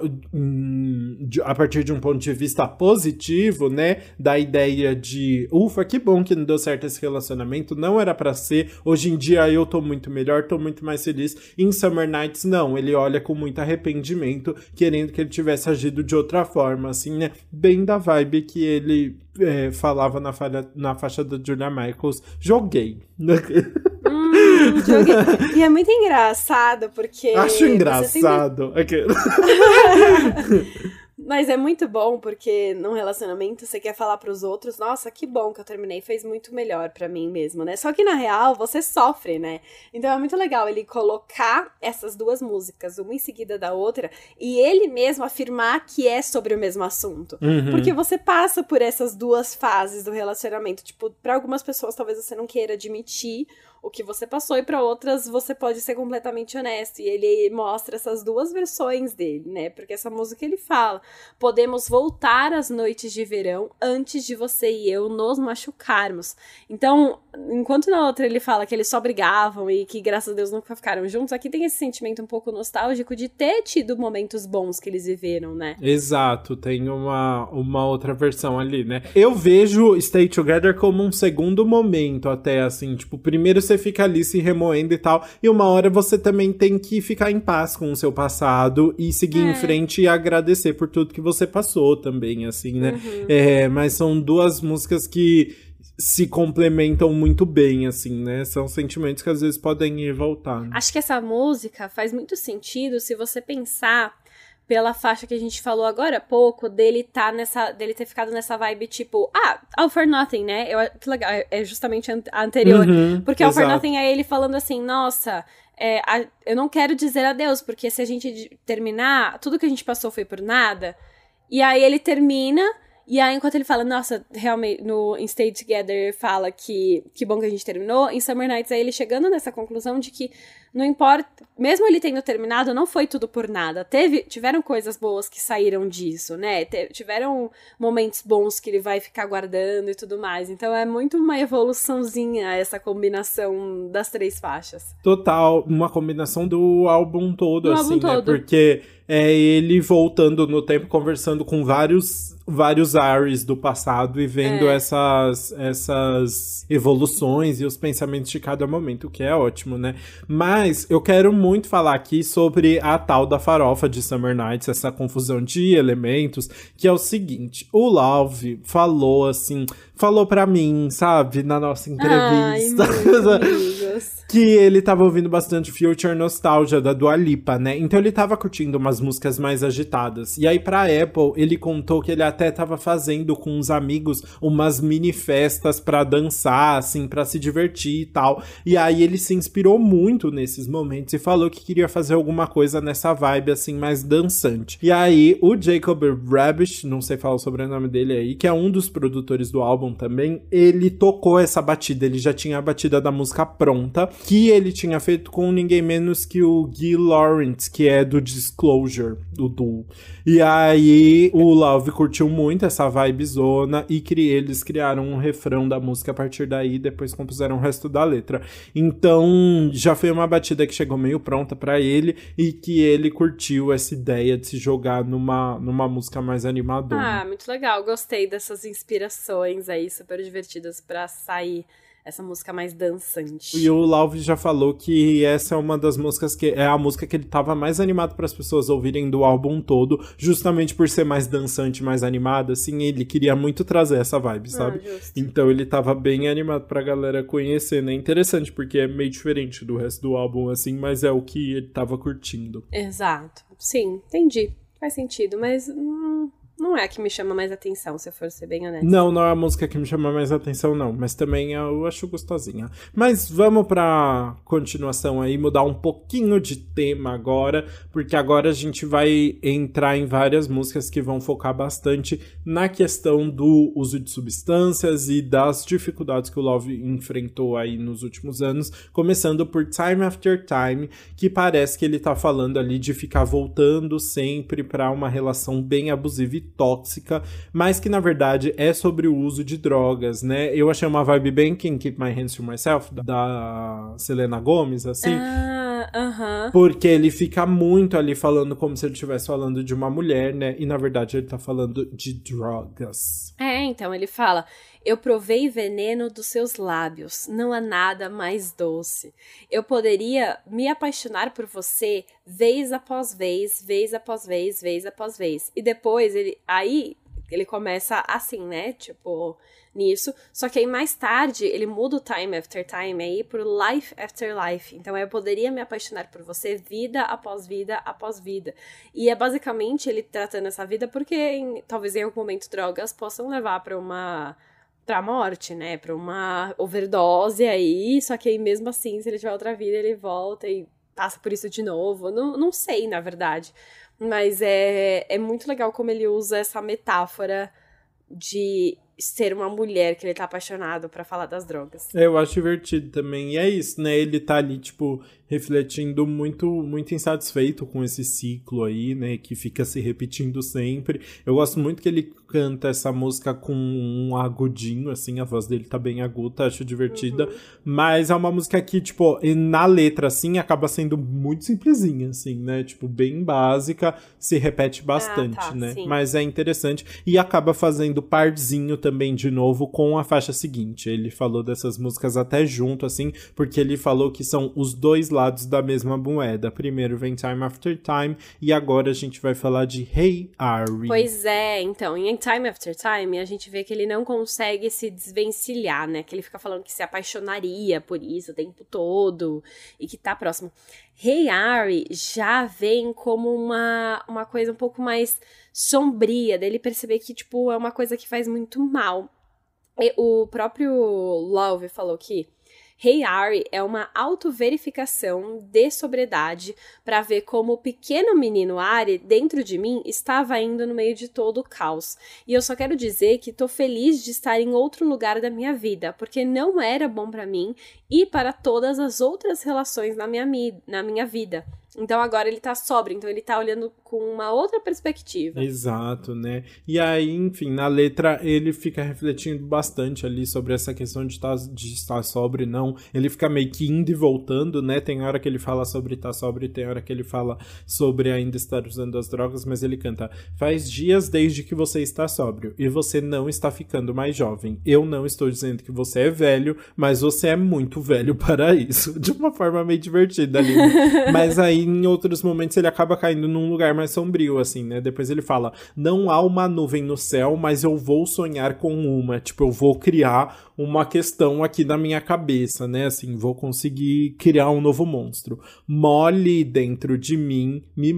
de, a partir de um ponto de vista positivo, né? Da ideia de, ufa, que bom que não deu certo esse relacionamento, não era para ser. Hoje em dia eu tô muito melhor, tô muito mais feliz. Em Summer Nights Não, ele olha com muito arrependimento, querendo que ele tivesse agido de outra forma, assim, né? Bem da vibe que ele é, falava na, falha, na faixa da Julia Michaels, joguei. Hum, joguei. E é muito engraçado, porque. Acho engraçado. Sempre... Mas é muito bom porque num relacionamento você quer falar para os outros, nossa, que bom que eu terminei, fez muito melhor para mim mesmo, né? Só que na real você sofre, né? Então é muito legal ele colocar essas duas músicas, uma em seguida da outra, e ele mesmo afirmar que é sobre o mesmo assunto. Uhum. Porque você passa por essas duas fases do relacionamento. Tipo, para algumas pessoas talvez você não queira admitir o que você passou, e para outras você pode ser completamente honesto. E ele mostra essas duas versões dele, né? Porque essa música ele fala: podemos voltar às noites de verão antes de você e eu nos machucarmos. Então, enquanto na outra ele fala que eles só brigavam e que graças a Deus nunca ficaram juntos, aqui tem esse sentimento um pouco nostálgico de ter tido momentos bons que eles viveram, né? Exato, tem uma, uma outra versão ali, né? Eu vejo Stay Together como um segundo momento, até assim, tipo, primeiro você você fica ali se remoendo e tal. E uma hora você também tem que ficar em paz com o seu passado e seguir é. em frente e agradecer por tudo que você passou também, assim, né? Uhum. É, mas são duas músicas que se complementam muito bem, assim, né? São sentimentos que às vezes podem ir e voltar. Né? Acho que essa música faz muito sentido se você pensar pela faixa que a gente falou agora há pouco, dele tá nessa. dele ter ficado nessa vibe tipo, ah, All for Nothing, né? Eu, que legal, é justamente a anterior. Uhum, porque exato. All for Nothing é ele falando assim, nossa. É, a, eu não quero dizer adeus, porque se a gente terminar, tudo que a gente passou foi por nada. E aí ele termina, e aí, enquanto ele fala, nossa, realmente, no in Stay Together fala que que bom que a gente terminou, em Summer Nights, aí ele chegando nessa conclusão de que não importa, mesmo ele tendo terminado, não foi tudo por nada. Teve, tiveram coisas boas que saíram disso, né? tiveram momentos bons que ele vai ficar guardando e tudo mais. Então é muito uma evoluçãozinha essa combinação das três faixas. Total, uma combinação do álbum todo, do assim, álbum né? Todo. Porque é ele voltando no tempo, conversando com vários vários Ares do passado e vendo é. essas, essas evoluções e os pensamentos de cada momento, o que é ótimo, né? Mas eu quero muito falar aqui sobre a tal da farofa de Summer Nights, essa confusão de elementos, que é o seguinte: o Love falou assim, falou para mim, sabe, na nossa entrevista. Ai, que ele tava ouvindo bastante Future Nostalgia da Dua Lipa, né? Então ele tava curtindo umas músicas mais agitadas. E aí pra Apple, ele contou que ele até tava fazendo com uns amigos umas mini festas para dançar, assim, para se divertir e tal. E aí ele se inspirou muito nesses momentos e falou que queria fazer alguma coisa nessa vibe assim mais dançante. E aí o Jacob Rabish, não sei falar o sobrenome dele aí, que é um dos produtores do álbum também, ele tocou essa batida, ele já tinha a batida da música pronta que ele tinha feito com ninguém menos que o Guy Lawrence, que é do Disclosure, do Duel. E aí o Love curtiu muito essa vibe zona e cri eles criaram um refrão da música a partir daí, depois compuseram o resto da letra. Então já foi uma batida que chegou meio pronta para ele e que ele curtiu essa ideia de se jogar numa, numa música mais animadora. Ah, muito legal. Gostei dessas inspirações aí super divertidas para sair essa música mais dançante. E o Love já falou que essa é uma das músicas que é a música que ele tava mais animado para as pessoas ouvirem do álbum todo, justamente por ser mais dançante, mais animada, assim, ele queria muito trazer essa vibe, ah, sabe? Ah, então ele tava bem animado pra galera conhecer, né? Interessante porque é meio diferente do resto do álbum assim, mas é o que ele tava curtindo. Exato. Sim, entendi. Faz sentido, mas não é a que me chama mais atenção, se eu for ser bem honesto. Não, não é a música que me chama mais atenção, não. Mas também eu acho gostosinha. Mas vamos pra continuação aí, mudar um pouquinho de tema agora, porque agora a gente vai entrar em várias músicas que vão focar bastante na questão do uso de substâncias e das dificuldades que o Love enfrentou aí nos últimos anos, começando por Time After Time, que parece que ele tá falando ali de ficar voltando sempre para uma relação bem abusiva e tóxica, mas que na verdade é sobre o uso de drogas, né? Eu achei uma vibe bem Can Keep My Hands to Myself, da Selena Gomez, assim. Ah, aham. Porque ele fica muito ali falando como se ele estivesse falando de uma mulher, né? E na verdade ele tá falando de drogas. É, então ele fala: Eu provei veneno dos seus lábios, não há nada mais doce. Eu poderia me apaixonar por você vez após vez, vez após vez, vez após vez. E depois ele. Aí ele começa assim, né? Tipo, nisso. Só que aí mais tarde ele muda o time after time aí pro life after life. Então eu poderia me apaixonar por você vida após vida após vida. E é basicamente ele tratando essa vida porque em, talvez em algum momento drogas possam levar para uma pra morte, né? Pra uma overdose aí. Só que aí mesmo assim, se ele tiver outra vida, ele volta e passa por isso de novo. Não, não sei, na verdade. Mas é, é muito legal como ele usa essa metáfora de ser uma mulher que ele tá apaixonado para falar das drogas. Eu acho divertido também. E é isso, né? Ele tá ali, tipo, refletindo muito, muito insatisfeito com esse ciclo aí, né? Que fica se repetindo sempre. Eu gosto muito que ele canta essa música com um agudinho, assim, a voz dele tá bem aguda, acho divertida. Uhum. Mas é uma música que, tipo, na letra, assim, acaba sendo muito simplesinha, assim, né? Tipo, bem básica, se repete bastante, ah, tá, né? Sim. Mas é interessante. E acaba fazendo parzinho também, de novo, com a faixa seguinte. Ele falou dessas músicas até junto, assim, porque ele falou que são os dois lados lados da mesma moeda. Primeiro vem Time After Time e agora a gente vai falar de Hey Ari. Pois é, então, em Time After Time a gente vê que ele não consegue se desvencilhar, né? Que ele fica falando que se apaixonaria por isso o tempo todo e que tá próximo. Hey Ari já vem como uma, uma coisa um pouco mais sombria, dele perceber que, tipo, é uma coisa que faz muito mal. E o próprio Love falou que Hey Ari é uma autoverificação de sobriedade para ver como o pequeno menino Ari dentro de mim estava indo no meio de todo o caos. E eu só quero dizer que tô feliz de estar em outro lugar da minha vida, porque não era bom para mim e para todas as outras relações na minha, na minha vida. Então agora ele tá sóbrio, então ele tá olhando com uma outra perspectiva. Exato, né? E aí, enfim, na letra ele fica refletindo bastante ali sobre essa questão de, tá, de estar sóbrio não. Ele fica meio que indo e voltando, né? Tem hora que ele fala sobre estar sóbrio, tem hora que ele fala sobre ainda estar usando as drogas, mas ele canta: Faz dias desde que você está sóbrio e você não está ficando mais jovem. Eu não estou dizendo que você é velho, mas você é muito velho para isso. De uma forma meio divertida ali. Né? mas aí em outros momentos ele acaba caindo num lugar mais sombrio, assim, né? Depois ele fala: Não há uma nuvem no céu, mas eu vou sonhar com uma. Tipo, eu vou criar uma questão aqui na minha cabeça, né? Assim, vou conseguir criar um novo monstro. Mole dentro de mim me,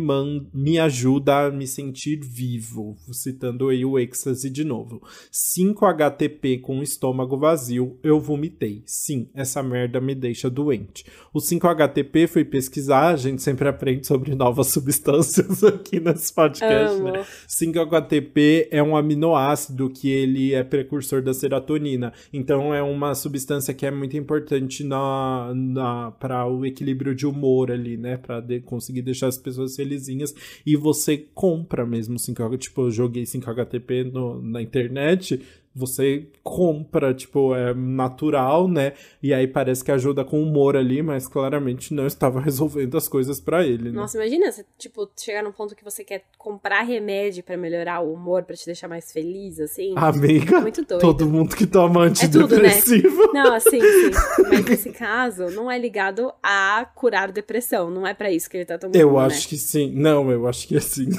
me ajuda a me sentir vivo. Citando aí o êxtase de novo. 5 HTP com estômago vazio, eu vomitei. Sim, essa merda me deixa doente. O 5 HTP fui pesquisar, a gente sempre aprende sobre novas substâncias aqui nesse podcast, né? Amo. né? 5 HTP é um aminoácido que ele é precursor da serotonina. Então é uma substância que é muito importante na, na para o equilíbrio de humor ali, né? Para de, conseguir deixar as pessoas felizinhas. E você compra mesmo 5 Tipo, eu joguei 5 HTP no, na internet você compra, tipo, é natural, né? E aí parece que ajuda com humor ali, mas claramente não estava resolvendo as coisas para ele, né? Nossa, imagina você, tipo, chegar num ponto que você quer comprar remédio para melhorar o humor, para te deixar mais feliz, assim. Amiga, Muito doido. todo mundo que toma antidepressivo. É tudo, né? Não, assim, sim. Mas nesse caso, não é ligado a curar depressão, não é para isso que ele tá tomando, Eu né? acho que sim. Não, eu acho que é sim.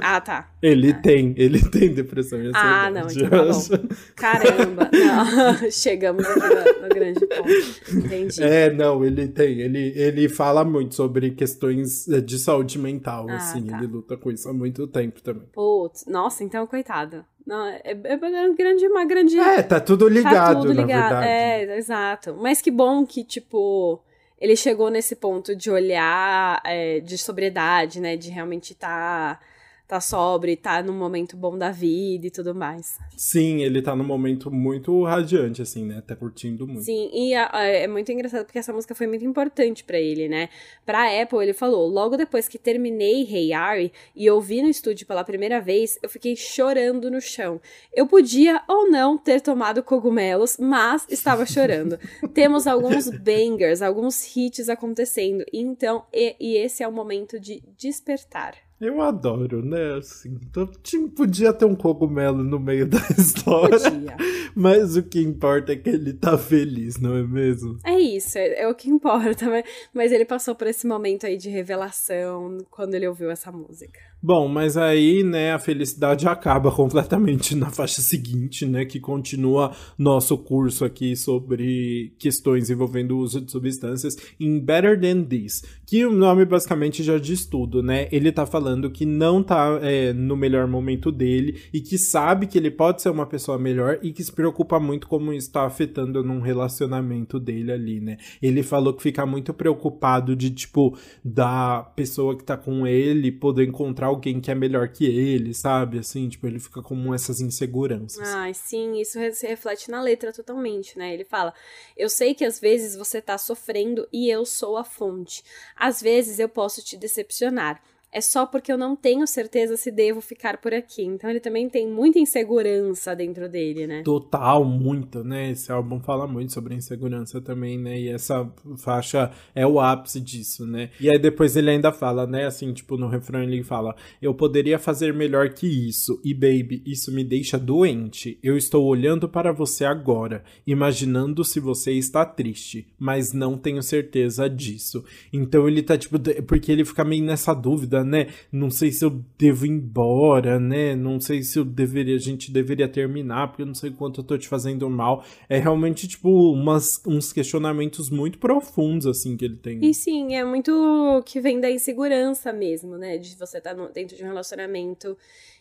Ah, tá. Ele ah. tem, ele tem depressão Ah, não, então tá bom. Caramba, não. chegamos no, no, grande ponto. Entendi. É, não, ele tem. Ele, ele fala muito sobre questões eh, de saúde mental, ah, assim. Tá. Ele luta com isso há muito tempo também. Putz, nossa, então, coitado. Não, é, é uma grande, uma grande. É, tá tudo ligado, tá tudo ligado. na verdade. É, exato. Mas que bom que, tipo, ele chegou nesse ponto de olhar é, de sobriedade, né? De realmente estar. Tá tá sóbrio, tá num momento bom da vida e tudo mais. Sim, ele tá num momento muito radiante, assim, né? Tá curtindo muito. Sim, e a, a, é muito engraçado porque essa música foi muito importante para ele, né? Pra Apple, ele falou: logo depois que terminei Hey Ari e ouvi no estúdio pela primeira vez, eu fiquei chorando no chão. Eu podia ou não ter tomado cogumelos, mas estava chorando. Temos alguns bangers, alguns hits acontecendo, então, e, e esse é o momento de despertar. Eu adoro, né? Assim, então, podia ter um cogumelo no meio da história. Podia. Mas o que importa é que ele tá feliz, não é mesmo? É isso, é, é o que importa. Mas ele passou por esse momento aí de revelação quando ele ouviu essa música. Bom, mas aí, né, a felicidade acaba completamente na faixa seguinte, né, que continua nosso curso aqui sobre questões envolvendo o uso de substâncias em Better Than This, que o nome basicamente já diz tudo, né? Ele tá falando que não tá é, no melhor momento dele e que sabe que ele pode ser uma pessoa melhor e que se preocupa muito como isso tá afetando num relacionamento dele ali, né? Ele falou que fica muito preocupado de, tipo, da pessoa que tá com ele poder encontrar alguém que é melhor que ele, sabe? Assim, tipo, ele fica com essas inseguranças. Ai, sim, isso se reflete na letra totalmente, né? Ele fala: Eu sei que às vezes você tá sofrendo e eu sou a fonte. Às vezes eu posso te decepcionar é só porque eu não tenho certeza se devo ficar por aqui. Então ele também tem muita insegurança dentro dele, né? Total, muito, né? Esse álbum fala muito sobre insegurança também, né? E essa faixa é o ápice disso, né? E aí depois ele ainda fala, né? Assim, tipo, no refrão ele fala: Eu poderia fazer melhor que isso. E baby, isso me deixa doente. Eu estou olhando para você agora, imaginando se você está triste, mas não tenho certeza disso. Então ele tá, tipo, porque ele fica meio nessa dúvida né? Não sei se eu devo ir embora, né? Não sei se eu deveria, a gente deveria terminar, porque eu não sei quanto eu tô te fazendo mal. É realmente, tipo, umas, uns questionamentos muito profundos, assim, que ele tem. E sim, é muito que vem da insegurança mesmo, né? De você estar tá dentro de um relacionamento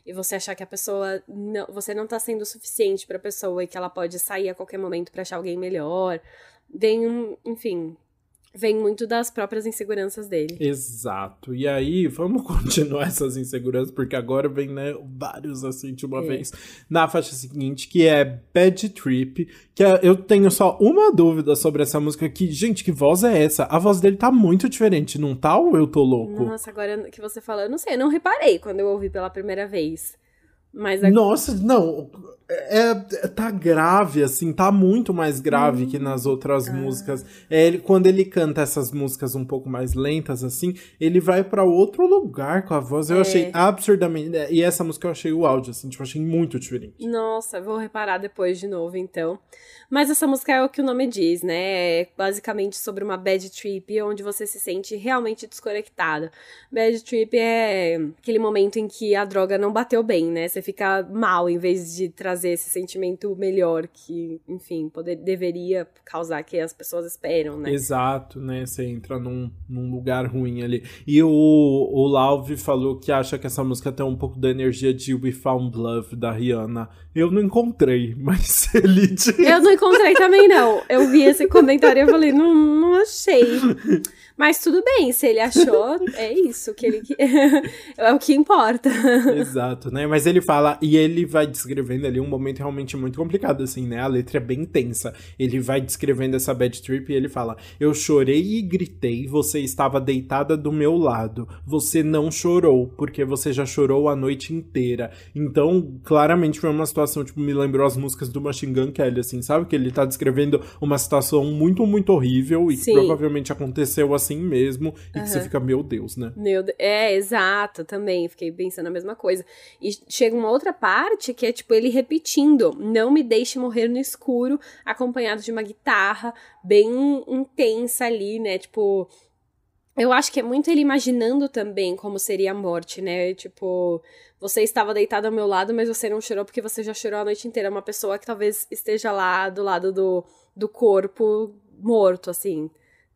e você achar que a pessoa não, você não tá sendo o suficiente para a pessoa e que ela pode sair a qualquer momento para achar alguém melhor. Vem um, enfim, vem muito das próprias inseguranças dele. Exato. E aí, vamos continuar essas inseguranças, porque agora vem, né, vários assim de uma é. vez. Na faixa seguinte, que é Bad Trip, que é, eu tenho só uma dúvida sobre essa música aqui. Gente, que voz é essa? A voz dele tá muito diferente, não tá ou eu tô louco? Nossa, agora que você falou, eu não sei, eu não reparei quando eu ouvi pela primeira vez. Mas Nossa, não, é, é, tá grave, assim, tá muito mais grave que nas outras ah. músicas. É, ele, quando ele canta essas músicas um pouco mais lentas, assim, ele vai para outro lugar com a voz. Eu é. achei absurdamente. E essa música eu achei o áudio, assim, tipo, achei muito diferente. Nossa, vou reparar depois de novo, então. Mas essa música é o que o nome diz, né? É basicamente sobre uma bad trip, onde você se sente realmente desconectado. Bad trip é aquele momento em que a droga não bateu bem, né? Você fica mal em vez de trazer esse sentimento melhor que, enfim, poder, deveria causar que as pessoas esperam, né? Exato, né? Você entra num, num lugar ruim ali. E o, o Lauve falou que acha que essa música tem um pouco da energia de We Found Love da Rihanna. Eu não encontrei, mas ele disse... Eu não encontrei também, não. Eu vi esse comentário e eu falei, não, não achei. Mas tudo bem, se ele achou, é isso que ele é o que importa. Exato, né? Mas ele fala e ele vai descrevendo ali um momento realmente muito complicado assim, né? A letra é bem tensa. Ele vai descrevendo essa bad trip e ele fala: "Eu chorei e gritei, você estava deitada do meu lado. Você não chorou, porque você já chorou a noite inteira". Então, claramente foi uma situação tipo me lembrou as músicas do Machine Gun Kelly assim, sabe? Que ele tá descrevendo uma situação muito muito horrível e que provavelmente aconteceu assim assim mesmo, e uhum. que você fica, meu Deus, né? Meu É, exato, também. Fiquei pensando a mesma coisa. E chega uma outra parte que é tipo ele repetindo: Não me deixe morrer no escuro, acompanhado de uma guitarra bem intensa ali, né? Tipo. Eu acho que é muito ele imaginando também como seria a morte, né? Tipo, você estava deitado ao meu lado, mas você não chorou porque você já chorou a noite inteira. Uma pessoa que talvez esteja lá do lado do, do corpo morto, assim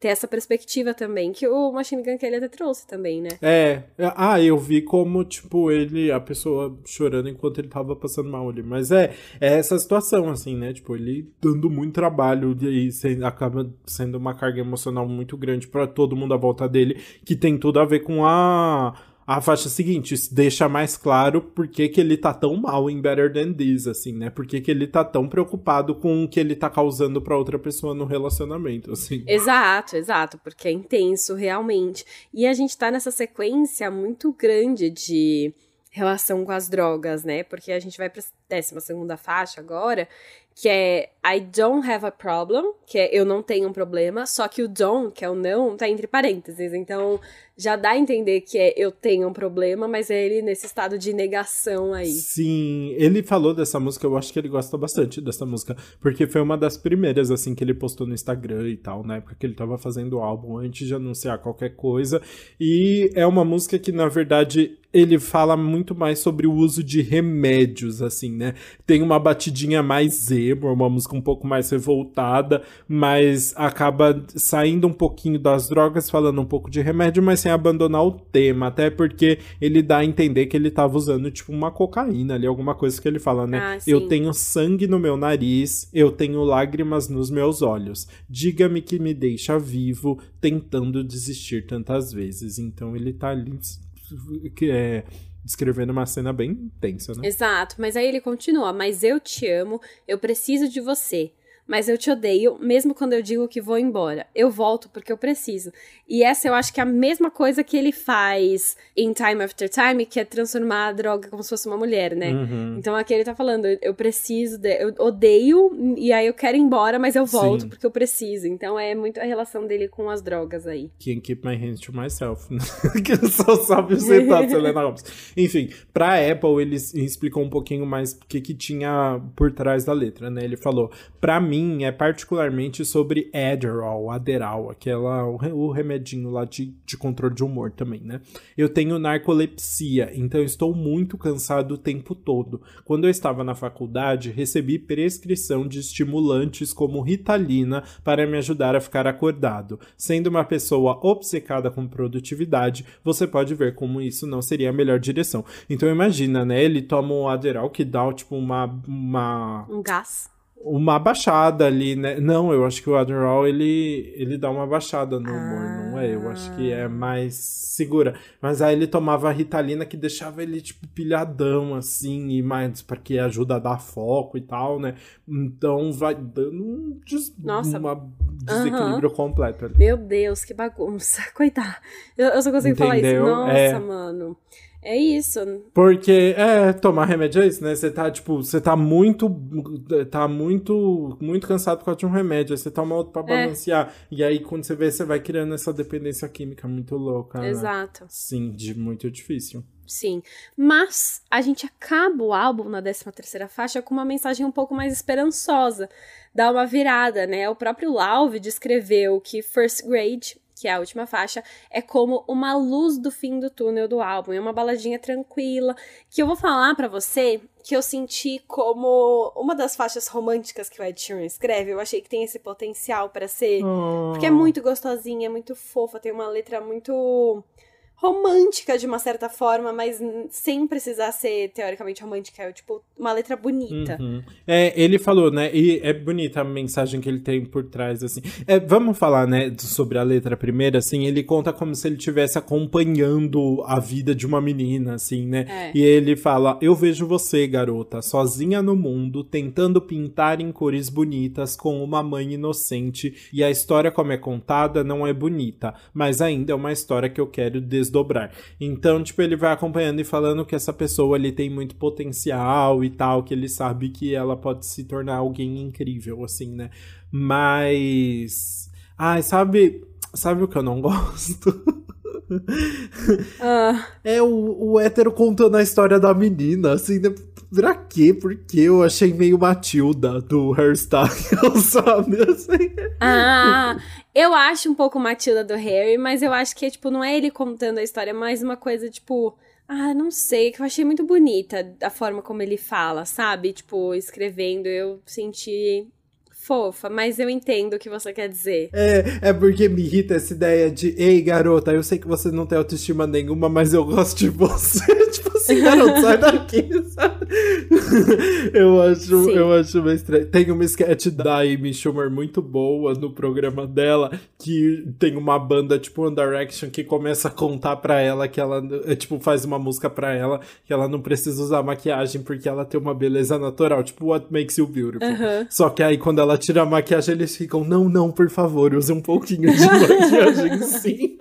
ter essa perspectiva também, que o Machine Gun Kelly até trouxe também, né? É. Ah, eu vi como, tipo, ele, a pessoa chorando enquanto ele tava passando mal ali. Mas é, é essa situação, assim, né? Tipo, ele dando muito trabalho e acaba sendo uma carga emocional muito grande para todo mundo à volta dele, que tem tudo a ver com a a faixa seguinte deixa mais claro por que, que ele tá tão mal em Better Than This, assim, né? Por que, que ele tá tão preocupado com o que ele tá causando pra outra pessoa no relacionamento, assim. Exato, exato, porque é intenso realmente. E a gente tá nessa sequência muito grande de relação com as drogas, né? Porque a gente vai pra décima segunda faixa agora, que é I don't have a problem, que é eu não tenho um problema, só que o don't, que é o não, tá entre parênteses. Então, já dá a entender que é eu tenho um problema, mas é ele nesse estado de negação aí. Sim, ele falou dessa música, eu acho que ele gosta bastante dessa música, porque foi uma das primeiras, assim, que ele postou no Instagram e tal, na época que ele tava fazendo o álbum, antes de anunciar qualquer coisa. E é uma música que, na verdade, ele fala muito mais sobre o uso de remédios, assim, né? Tem uma batidinha mais emo, uma música um pouco mais revoltada, mas acaba saindo um pouquinho das drogas, falando um pouco de remédio, mas sem abandonar o tema, até porque ele dá a entender que ele tava usando, tipo, uma cocaína ali, alguma coisa que ele fala, né? Ah, eu tenho sangue no meu nariz, eu tenho lágrimas nos meus olhos. Diga-me que me deixa vivo, tentando desistir tantas vezes. Então ele tá ali que é descrevendo uma cena bem tensa, né? Exato, mas aí ele continua: Mas eu te amo, eu preciso de você mas eu te odeio, mesmo quando eu digo que vou embora. Eu volto porque eu preciso. E essa eu acho que é a mesma coisa que ele faz em Time After Time, que é transformar a droga como se fosse uma mulher, né? Uhum. Então aqui ele tá falando, eu preciso, de, eu odeio, e aí eu quero ir embora, mas eu volto Sim. porque eu preciso. Então é muito a relação dele com as drogas aí. Can't keep my hands to myself. que só sabe sentar, Selena Gomes. Enfim, pra Apple, ele explicou um pouquinho mais o que, que tinha por trás da letra, né? Ele falou, pra mim, mim é particularmente sobre Adderall, Adderall, aquela o, remedinho lá de, de controle de humor também, né? Eu tenho narcolepsia, então estou muito cansado o tempo todo. Quando eu estava na faculdade, recebi prescrição de estimulantes como Ritalina para me ajudar a ficar acordado. Sendo uma pessoa obcecada com produtividade, você pode ver como isso não seria a melhor direção. Então imagina, né? Ele toma um Adderall que dá tipo uma uma um gás uma baixada ali, né? Não, eu acho que o Adderall ele, ele dá uma baixada no humor, ah. não é? Eu acho que é mais segura. Mas aí ele tomava a Ritalina que deixava ele, tipo, pilhadão, assim, e mais porque ajuda a dar foco e tal, né? Então vai dando um des... Nossa. uma desequilíbrio uhum. completo ali. Meu Deus, que bagunça. Coitado. Eu, eu só consigo Entendeu? falar isso. Nossa, é... mano. É isso. Porque, é, tomar remédio é isso, né? Você tá, tipo, você tá muito. Tá muito. Muito cansado por causa de um remédio. Aí você toma outro pra é. balancear. É. E aí, quando você vê, você vai criando essa dependência química muito louca. Né? Exato. Né? Sim, de muito difícil. Sim. Mas a gente acaba o álbum na 13 terceira faixa com uma mensagem um pouco mais esperançosa. Dá uma virada, né? O próprio Lauve descreveu que First Grade que é a última faixa, é como uma luz do fim do túnel do álbum. É uma baladinha tranquila, que eu vou falar para você que eu senti como uma das faixas românticas que o Ed Sheeran escreve. Eu achei que tem esse potencial para ser, oh. porque é muito gostosinha, é muito fofa, tem uma letra muito romântica de uma certa forma, mas sem precisar ser teoricamente romântica. É tipo uma letra bonita. Uhum. É, ele falou, né? E é bonita a mensagem que ele tem por trás, assim. É, vamos falar, né, sobre a letra primeira, assim. Ele conta como se ele estivesse acompanhando a vida de uma menina, assim, né? É. E ele fala: Eu vejo você, garota, sozinha no mundo, tentando pintar em cores bonitas com uma mãe inocente. E a história, como é contada, não é bonita, mas ainda é uma história que eu quero desdobrar. Então, tipo, ele vai acompanhando e falando que essa pessoa ali tem muito potencial e tal, que ele sabe que ela pode se tornar alguém incrível, assim, né? Mas. Ai, sabe. Sabe o que eu não gosto? Ah. É o, o hétero contando a história da menina, assim, né? Pra quê? Porque eu achei meio Matilda do hairstyle, sabe? Assim. Ah, eu acho um pouco Matilda do Harry, mas eu acho que, tipo, não é ele contando a história, é mais uma coisa, tipo. Ah, não sei, que eu achei muito bonita a forma como ele fala, sabe? Tipo, escrevendo, eu senti fofa, mas eu entendo o que você quer dizer. É, é porque me irrita essa ideia de, ei, garota, eu sei que você não tem autoestima nenhuma, mas eu gosto de você. tipo assim, garoto, sai daqui, sabe? eu acho, eu acho uma estranha. Tem uma sketch da Amy Schumer muito boa no programa dela, que tem uma banda tipo One Direction que começa a contar pra ela que ela, é, tipo, faz uma música pra ela que ela não precisa usar maquiagem porque ela tem uma beleza natural, tipo What Makes You Beautiful. Uhum. Só que aí quando ela tira a maquiagem, eles ficam, não, não, por favor, use um pouquinho de maquiagem sim.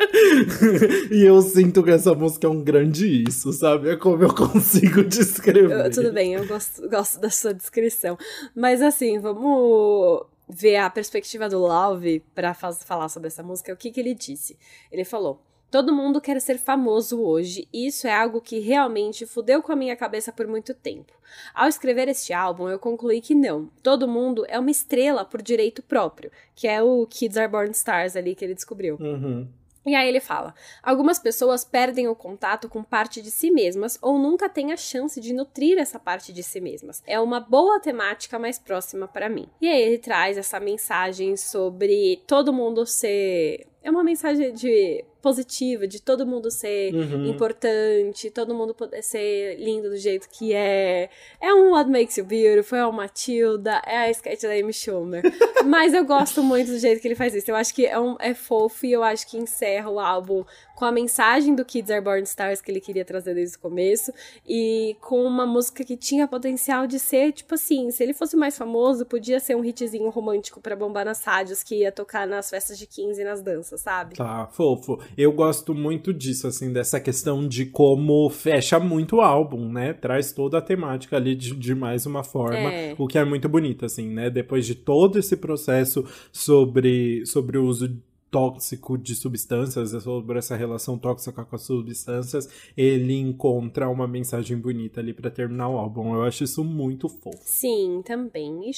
e eu sinto que essa música é um grande isso, sabe? É como eu consigo descrever. Eu, tudo bem, eu gosto, gosto da sua descrição. Mas assim, vamos ver a perspectiva do Love pra falar sobre essa música. O que, que ele disse? Ele falou. Todo mundo quer ser famoso hoje, e isso é algo que realmente fudeu com a minha cabeça por muito tempo. Ao escrever este álbum, eu concluí que não. Todo mundo é uma estrela por direito próprio, que é o Kids Are Born Stars ali que ele descobriu. Uhum. E aí ele fala: algumas pessoas perdem o contato com parte de si mesmas ou nunca têm a chance de nutrir essa parte de si mesmas. É uma boa temática mais próxima para mim. E aí ele traz essa mensagem sobre todo mundo ser. É uma mensagem de positiva, de todo mundo ser Uhum. importante, todo mundo poder ser lindo do jeito que é. É um What Makes You Beautiful, é uma Matilda, é a sketch da Amy Schumer. Mas eu gosto muito do jeito que ele faz isso. Eu acho que é, um, é fofo e eu acho que encerra o álbum com a mensagem do Kids Are Born Stars que ele queria trazer desde o começo e com uma música que tinha potencial de ser, tipo assim, se ele fosse mais famoso, podia ser um hitzinho romântico pra bombar nas rádios que ia tocar nas festas de 15 e nas danças, sabe? Tá, fofo. Eu gosto muito disso, assim, dessa questão de como fecha muito o álbum, né? Traz toda a temática ali de, de mais uma forma, É. o que é muito bonito, assim, né? Depois de todo esse processo sobre, sobre o uso tóxico de substâncias, sobre essa relação tóxica com as substâncias, ele encontra uma mensagem bonita ali pra terminar o álbum. Eu acho isso muito fofo. Sim, também.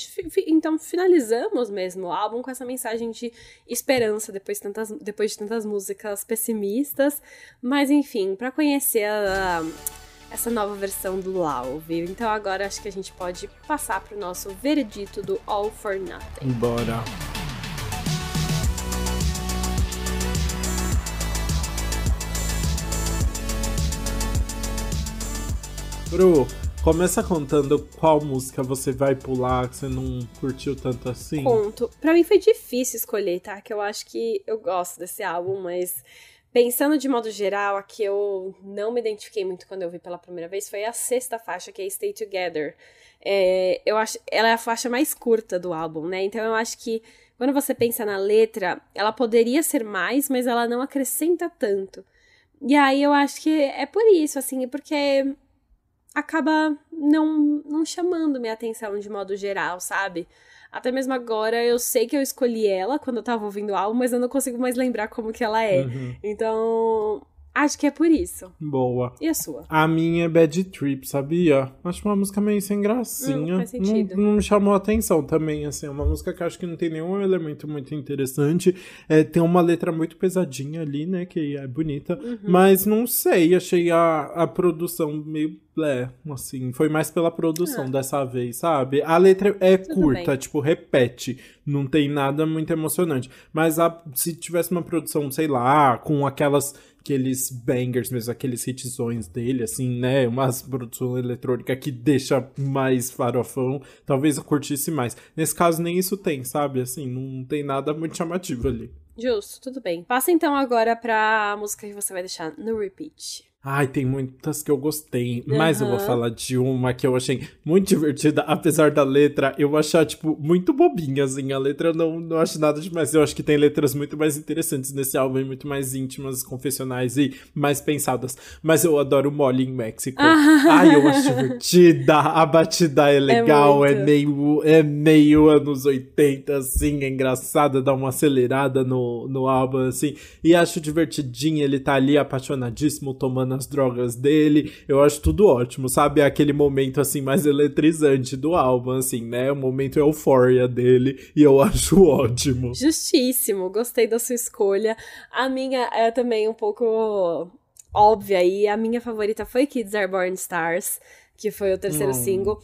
Então finalizamos mesmo o álbum com essa mensagem de esperança depois de tantas, depois de tantas músicas pessimistas. Mas enfim, pra conhecer a- essa nova versão do Love. Então agora acho que a gente pode passar pro nosso veredito do All for Nothing. Bora. Bru, começa contando qual música você vai pular que você não curtiu tanto assim. Conto. Pra mim foi difícil escolher, tá? Que eu acho que eu gosto desse álbum, mas pensando de modo geral, a que eu não me identifiquei muito quando eu vi pela primeira vez foi a sexta faixa, que é Stay Together. É, eu acho, ela é a faixa mais curta do álbum, né? Então eu acho que quando você pensa na letra, ela poderia ser mais, mas ela não acrescenta tanto. E aí eu acho que é por isso, assim, porque acaba não, não chamando minha atenção de modo geral, sabe? Até mesmo agora eu sei que eu escolhi ela quando eu tava ouvindo o álbum, mas eu não consigo mais lembrar como que ela é. Uhum. Então, acho que é por isso. Boa. E a sua? A minha é Bad Trip, sabia? Acho uma música meio sem gracinha. Hum, faz sentido. Não, não me chamou a atenção também, assim. É uma música que eu acho que não tem nenhum elemento muito interessante. É, tem uma letra muito pesadinha ali, né? Que é bonita. Uhum. Mas não sei, achei a, a produção meio. É, assim, foi mais pela produção Ah. dessa vez, sabe? A letra é Tudo curta, bem. tipo, repete. Não tem nada muito emocionante. Mas a- se tivesse uma produção, sei lá, com aquelas aqueles bangers mesmo, aqueles hitzões dele, assim, né? Umas produção eletrônica que deixa mais farofão, talvez eu curtisse mais. Nesse caso, nem isso tem, sabe? Assim, não tem nada muito chamativo ali. Justo, tudo bem. Passa então agora pra música que você vai deixar no repeat. Ai, tem muitas que eu gostei, mas eu vou falar de uma que eu achei muito divertida, apesar da letra eu achar, tipo, muito bobinha, assim. A letra eu não, não acho nada demais. Eu acho que tem letras muito mais interessantes nesse álbum, muito mais íntimas, confessionais e mais pensadas. Mas eu adoro Molly em México. Ai, eu acho divertida, a batida é legal, é, muito. meio, é meio anos 80, assim, é engraçada, dá uma acelerada no, no álbum, assim. E acho divertidinho, ele tá ali apaixonadíssimo, tomando as drogas dele. Eu acho tudo ótimo, sabe? É aquele momento, assim, mais eletrizante do álbum, assim, né? O momento eufória dele, e eu acho ótimo. Justíssimo, gostei da sua escolha. A minha é também um pouco óbvia aí. A minha favorita foi Kids Are Born Stars, que foi o terceiro Hum. single.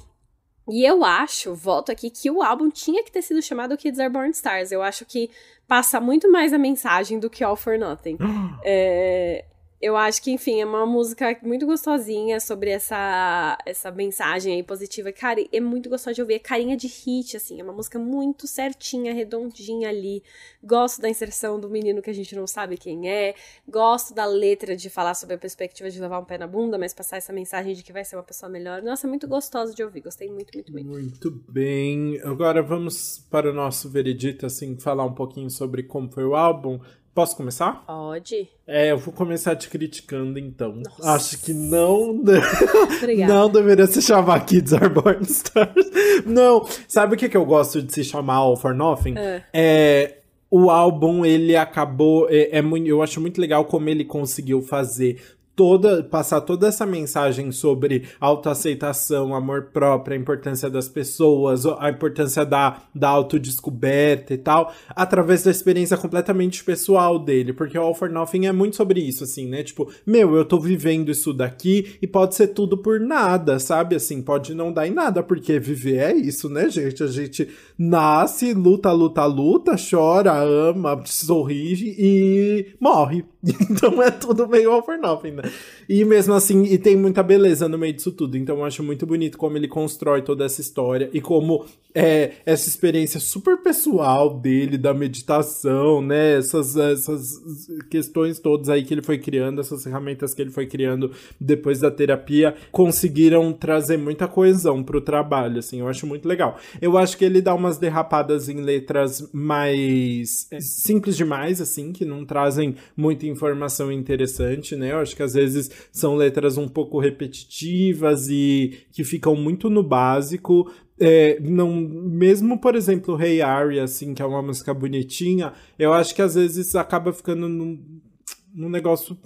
E eu acho, volto aqui, que o álbum tinha que ter sido chamado Kids Are Born Stars. Eu acho que passa muito mais a mensagem do que All for Nothing. É, Eu acho que, enfim, é uma música muito gostosinha sobre essa, essa mensagem aí positiva. Cara, é muito gostoso de ouvir. É carinha de hit, assim. É uma música muito certinha, redondinha ali. Gosto da inserção do menino que a gente não sabe quem é. Gosto da letra de falar sobre a perspectiva de levar um pé na bunda, mas passar essa mensagem de que vai ser uma pessoa melhor. Nossa, é muito gostoso de ouvir. Gostei muito, muito, muito. Muito bem. Agora vamos para o nosso veredito, assim, falar um pouquinho sobre como foi o álbum. Posso começar? Pode. É, eu vou começar te criticando então. Nossa. Acho que não. não deveria se chamar Kids Are Born Stars. Não. Sabe o que, que eu gosto de se chamar All for Nothing? É. é o álbum, ele acabou. É, é muito, eu acho muito legal como ele conseguiu fazer toda passar toda essa mensagem sobre autoaceitação, amor próprio, a importância das pessoas, a importância da, da autodescoberta e tal, através da experiência completamente pessoal dele, porque o All for Nothing é muito sobre isso, assim, né? Tipo, meu, eu tô vivendo isso daqui e pode ser tudo por nada, sabe? Assim, pode não dar em nada, porque viver é isso, né, gente? A gente nasce, luta, luta, luta, chora, ama, sorri e morre. Então é tudo meio for Nothing, né? E mesmo assim, e tem muita beleza no meio disso tudo. Então eu acho muito bonito como ele constrói toda essa história e como é, essa experiência super pessoal dele, da meditação, né? Essas, essas questões todas aí que ele foi criando, essas ferramentas que ele foi criando depois da terapia, conseguiram trazer muita coesão pro trabalho, assim. Eu acho muito legal. Eu acho que ele dá umas derrapadas em letras mais é, simples demais, assim, que não trazem muita informação interessante, né? Eu acho que às vezes são letras um pouco repetitivas e que ficam muito no básico. É, não, mesmo, por exemplo, Hey Ari, assim, que é uma música bonitinha, eu acho que às vezes acaba ficando num, num negócio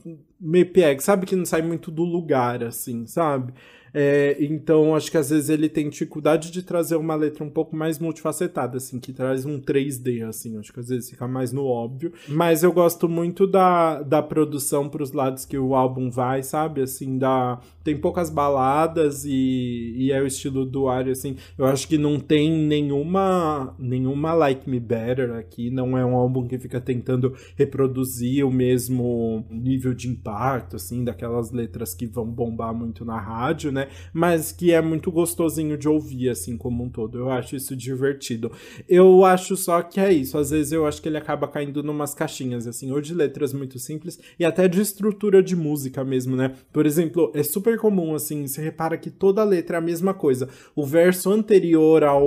meio piegue, sabe? Que não sai muito do lugar, assim, sabe? É, então, acho que às vezes ele tem dificuldade de trazer uma letra um pouco mais multifacetada, assim, que traz um 3D, assim. Acho que às vezes fica mais no óbvio. Mas eu gosto muito da, da produção pros lados que o álbum vai, sabe? Assim, da, tem poucas baladas e, e é o estilo do Ari, assim. Eu acho que não tem nenhuma, nenhuma Like Me Better aqui. Não é um álbum que fica tentando reproduzir o mesmo nível de impacto, assim, daquelas letras que vão bombar muito na rádio, né? Mas que é muito gostosinho de ouvir, assim, como um todo. Eu acho isso divertido. Eu acho só que é isso. Às vezes eu acho que ele acaba caindo numas caixinhas, assim, ou de letras muito simples e até de estrutura de música mesmo, né? Por exemplo, é super comum, assim, você repara que toda letra é a mesma coisa. O verso anterior ao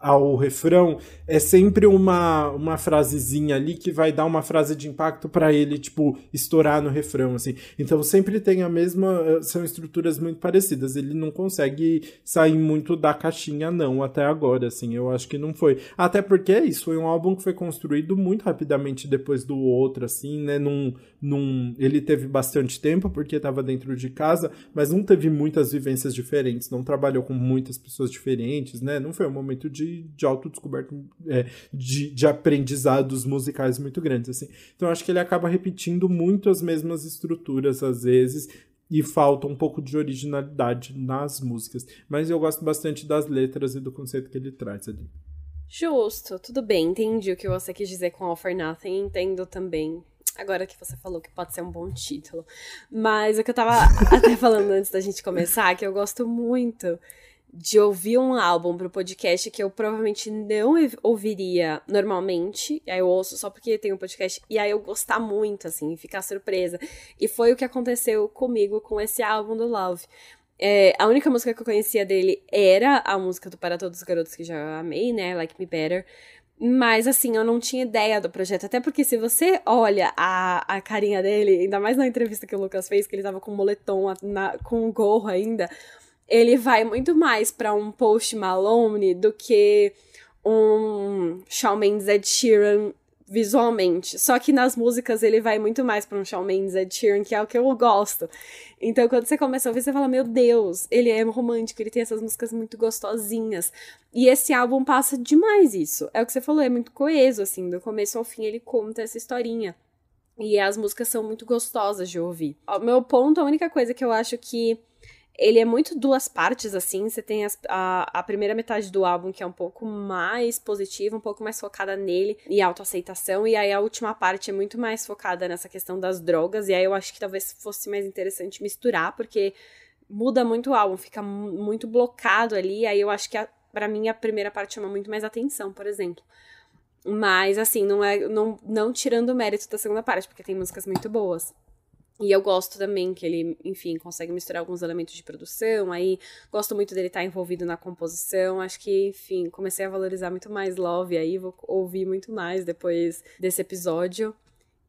ao refrão, é sempre uma, uma frasezinha ali que vai dar uma frase de impacto para ele, tipo, estourar no refrão, assim. Então sempre tem a mesma. Eh, são estruturas muito parecidas. Ele não consegue sair muito da caixinha, não, até agora, assim. Eu acho que não foi. Até porque isso foi um álbum que foi construído muito rapidamente depois do outro, assim, né? Num, num... Ele teve bastante tempo porque estava dentro de casa, mas não teve muitas vivências diferentes, não trabalhou com muitas pessoas diferentes, né? Não foi um momento de de, autodescoberta, é, de, de aprendizados musicais muito grandes, assim. Então acho que ele acaba repetindo muito as mesmas estruturas, às vezes, e falta um pouco de originalidade nas músicas. Mas eu gosto bastante das letras e do conceito que ele traz ali. Justo, tudo bem, entendi o que você quis dizer com All for Nothing, entendo também. Agora que você falou que pode ser um bom título. Mas o que eu tava até falando antes da gente começar, que eu gosto muito de ouvir um álbum pro podcast que eu provavelmente não ouviria normalmente. Aí eu ouço só porque tem um podcast. E aí eu gostar muito, assim, ficar surpresa. E foi o que aconteceu comigo com esse álbum do Love. É, a única música que eu conhecia dele era a música do Para Todos os Garotos que já amei, né? Like Me Better. Mas, assim, eu não tinha ideia do projeto. Até porque se você olha a, a carinha dele, ainda mais na entrevista que o Lucas fez, que ele tava com moletom, na, com um gorro ainda ele vai muito mais para um Post Malone do que um Shawn Mendes Ed Sheeran visualmente. Só que nas músicas ele vai muito mais para um Shawn Mendes Ed Sheeran, que é o que eu gosto. Então quando você começa a ouvir, você fala, meu Deus, ele é romântico, ele tem essas músicas muito gostosinhas. E esse álbum passa demais isso. É o que você falou, é muito coeso, assim, do começo ao fim ele conta essa historinha. E as músicas são muito gostosas de ouvir. O meu ponto, a única coisa que eu acho que ele é muito duas partes, assim. Você tem as, a, a primeira metade do álbum, que é um pouco mais positiva, um pouco mais focada nele e autoaceitação. E aí a última parte é muito mais focada nessa questão das drogas. E aí eu acho que talvez fosse mais interessante misturar, porque muda muito o álbum, fica muito blocado ali. Aí eu acho que para mim a primeira parte chama muito mais atenção, por exemplo. Mas, assim, não é. Não, não tirando o mérito da segunda parte, porque tem músicas muito boas. E eu gosto também que ele, enfim, consegue misturar alguns elementos de produção. Aí gosto muito dele estar envolvido na composição. Acho que, enfim, comecei a valorizar muito mais Love aí, vou ouvir muito mais depois desse episódio.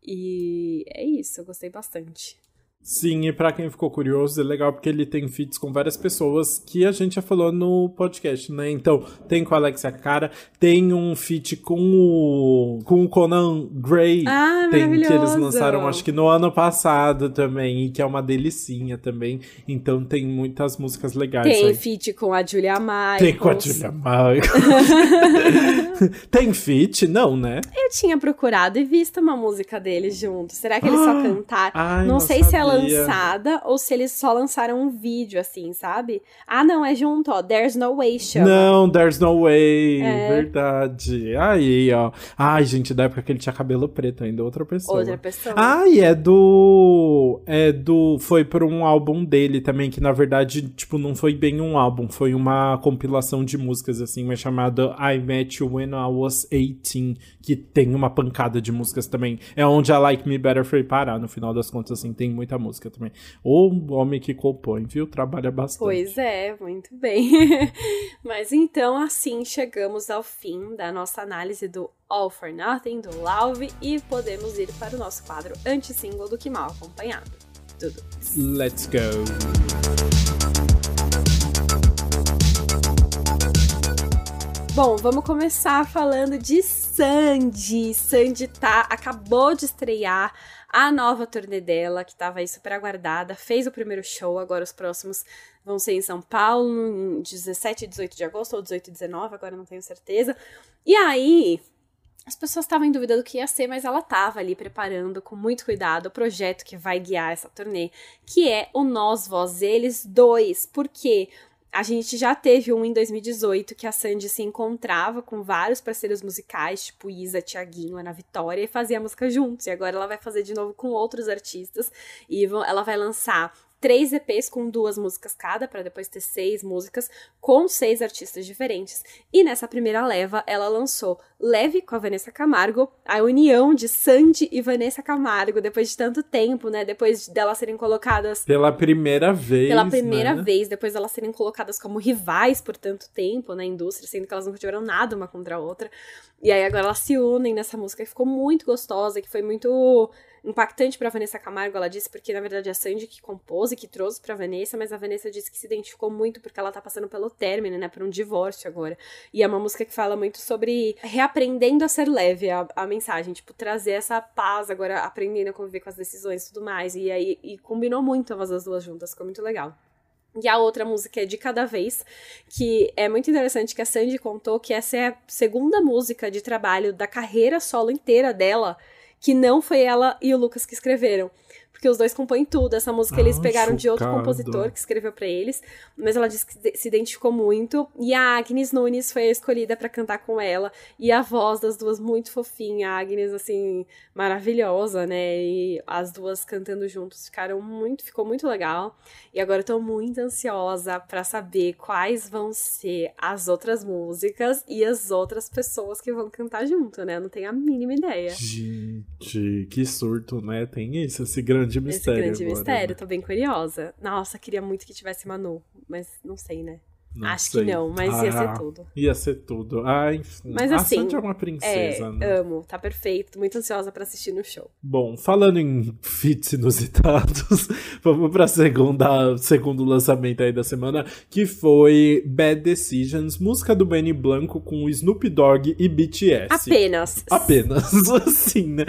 E é isso, eu gostei bastante. Sim, e pra quem ficou curioso, é legal porque ele tem feats com várias pessoas que a gente já falou no podcast, né? Então, tem com a Alexia Cara, tem um feat com o, com o Conan Gray, ah, tem que eles lançaram acho que no ano passado também, e que é uma delicinha também. Então tem muitas músicas legais. Tem aí. feat com a Julia Michaels. Tem com a Julia Michaels. tem feat? Não, né? Eu tinha procurado e visto uma música deles junto. Será que eles só cantaram? Ai, não, sei se ela lançada ou se eles só lançaram um vídeo, assim, sabe? Ah, não, é junto, ó. There's No Way chama. Não, There's No Way. É. Verdade. Aí, ó. Ai, gente, da época que ele tinha cabelo preto ainda, outra pessoa. Outra pessoa. Ah, e é do. É do. Foi por um álbum dele também, que na verdade, tipo, não foi bem um álbum, foi uma compilação de músicas, assim, mas chamada I Met You When I Was 18, que tem uma pancada de músicas também. É onde a Like Me Better foi parar, no final das contas, assim, tem muita música também. O homem que compõe, viu? Trabalha bastante. Pois é, muito bem. Mas então, assim chegamos ao fim da nossa análise do All for Nothing, do Love, e podemos ir para o nosso quadro anti-single do Que Mal Acompanhado. Tudo. Let's go! Bom, vamos começar falando de Sandy. Sandy tá, acabou de estrear a nova turnê dela, que estava aí super aguardada, fez o primeiro show, agora os próximos vão ser em São Paulo, em 17 e 18 de agosto, ou 18 e 19, agora não tenho certeza. E aí, as pessoas estavam em dúvida do que ia ser, mas ela estava ali preparando com muito cuidado o projeto que vai guiar essa turnê, que é o Nós, Vós, Eles 2. Por quê? A gente já teve um em 2018 que a Sandy se encontrava com vários parceiros musicais, tipo Isa, Tiaguinho, Ana Vitória, e fazia música juntos. E agora ela vai fazer de novo com outros artistas. E ela vai lançar três EPs com duas músicas cada, para depois ter seis músicas com seis artistas diferentes. E nessa primeira leva, ela lançou Leve com a Vanessa Camargo, a união de Sandy e Vanessa Camargo, depois de tanto tempo, né? Depois delas serem colocadas. Pela primeira vez. Pela primeira né? vez, depois delas serem colocadas como rivais por tanto tempo na indústria, sendo que elas nunca tiveram nada uma contra a outra. E aí agora elas se unem nessa música que ficou muito gostosa, que foi muito impactante para Vanessa Camargo, ela disse, porque na verdade é a Sandy que compôs e que trouxe para Vanessa, mas a Vanessa disse que se identificou muito porque ela tá passando pelo término, né, por um divórcio agora. E é uma música que fala muito sobre reaprendendo a ser leve, a, a mensagem, tipo, trazer essa paz agora, aprendendo a conviver com as decisões e tudo mais. E aí e combinou muito as duas juntas, ficou muito legal. E a outra música é De Cada Vez, que é muito interessante que a Sandy contou que essa é a segunda música de trabalho da carreira solo inteira dela que não foi ela e o Lucas que escreveram porque os dois compõem tudo. Essa música ah, eles pegaram chocado. de outro compositor que escreveu para eles, mas ela disse que se identificou muito. E a Agnes Nunes foi a escolhida para cantar com ela. E a voz das duas muito fofinha. A Agnes, assim, maravilhosa, né? E as duas cantando juntos ficaram muito, ficou muito legal. E agora eu tô muito ansiosa para saber quais vão ser as outras músicas e as outras pessoas que vão cantar junto, né? Eu não tenho a mínima ideia. Gente, que surto, né? Tem isso, esse grande grande mistério. Esse grande agora, mistério, né? tô bem curiosa. Nossa, queria muito que tivesse Manu, mas não sei, né? Não Acho sei. que não, mas ah, ia ser tudo. Ia ser tudo. Ai, mas a assim, é uma princesa, é, né? amo, tá perfeito. Muito ansiosa para assistir no show. Bom, falando em feats inusitados, vamos pra segunda, segundo lançamento aí da semana, que foi Bad Decisions, música do Benny Blanco com Snoop Dogg e BTS. Apenas. Apenas, assim, né?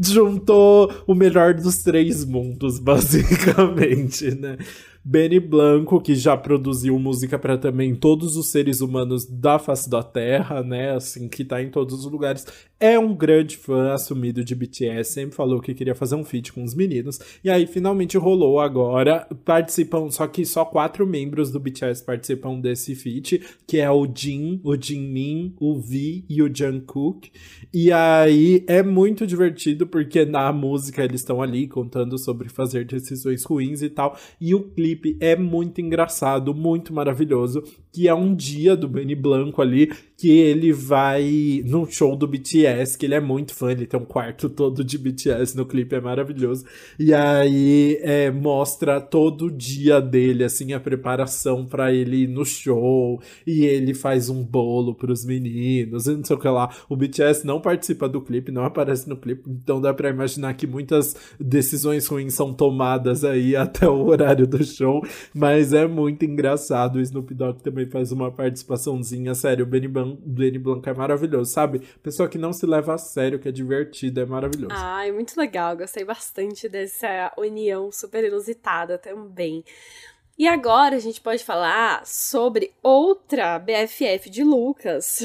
Juntou o melhor dos três mundos, basicamente, né? Benny Blanco, que já produziu música para também todos os seres humanos da face da Terra, né? Assim, que tá em todos os lugares. É um grande fã assumido de BTS, sempre falou que queria fazer um feat com os meninos. E aí finalmente rolou agora. Participam, só que só quatro membros do BTS participam desse feat, que é o Jin, o Jinmin, o V e o Jungkook. E aí é muito divertido porque na música eles estão ali contando sobre fazer decisões ruins e tal. E o clipe é muito engraçado, muito maravilhoso, que é um dia do Benny Blanco ali que ele vai num show do BTS, que ele é muito fã, ele tem um quarto todo de BTS no clipe, é maravilhoso. E aí é, mostra todo o dia dele, assim, a preparação para ele ir no show, e ele faz um bolo pros meninos, e não sei o que lá. O BTS não participa do clipe, não aparece no clipe, então dá pra imaginar que muitas decisões ruins são tomadas aí até o horário do show, mas é muito engraçado. O Snoop Dogg também faz uma participaçãozinha, sério, o Benny Benny Blanco é maravilhoso, sabe? Pessoa que não se leva a sério, que é divertida, é maravilhoso. Ai, muito legal. Gostei bastante dessa união super inusitada também. E agora a gente pode falar sobre outra BFF de Lucas,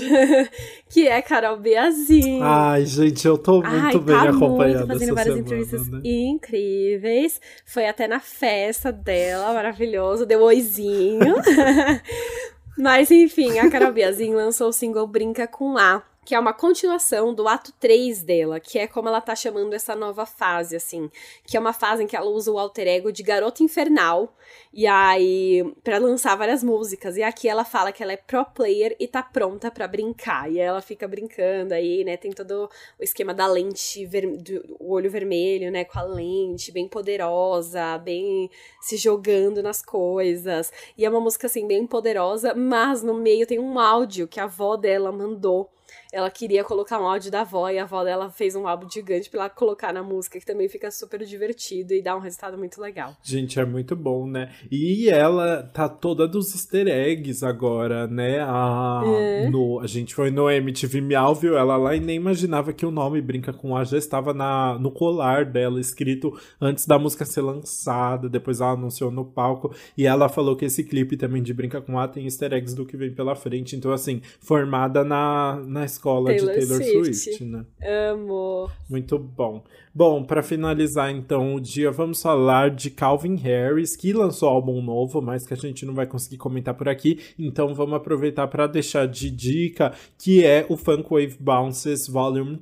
que é Carol Biazin. Ai, gente, eu tô muito Ai, bem tá acompanhando muito, fazendo várias semana, entrevistas né? incríveis. Foi até na festa dela, maravilhoso, deu oizinho. Mas enfim, a Carol Biazin lançou o single Brinca com A, que é uma continuação do ato 3 dela, que é como ela tá chamando essa nova fase, assim, que é uma fase em que ela usa o alter ego de garota infernal, e aí, para lançar várias músicas, e aqui ela fala que ela é pro player e tá pronta para brincar, e ela fica brincando aí, né, tem todo o esquema da lente, ver, do olho vermelho, né, com a lente, bem poderosa, bem se jogando nas coisas, e é uma música, assim, bem poderosa, mas no meio tem um áudio que a avó dela mandou, ela queria colocar um áudio da avó e a avó dela fez um álbum gigante pra ela colocar na música, que também fica super divertido e dá um resultado muito legal. Gente, é muito bom, né? E ela tá toda dos easter eggs agora, né? A, é. no, a gente foi no MTV Miau, viu ela lá e nem imaginava que o nome Brinca com A já estava na, no colar dela, escrito antes da música ser lançada, depois ela anunciou no palco e ela falou que esse clipe também de Brinca com A tem easter eggs do que vem pela frente, então assim, formada na, na escola Taylor de Taylor Swift. Swift, né? Amo. Muito bom. Bom, para finalizar então o dia, vamos falar de Calvin Harris, que lançou álbum novo, mas que a gente não vai conseguir comentar por aqui. Então vamos aproveitar para deixar de dica que é o Funk Wave Bounces Volume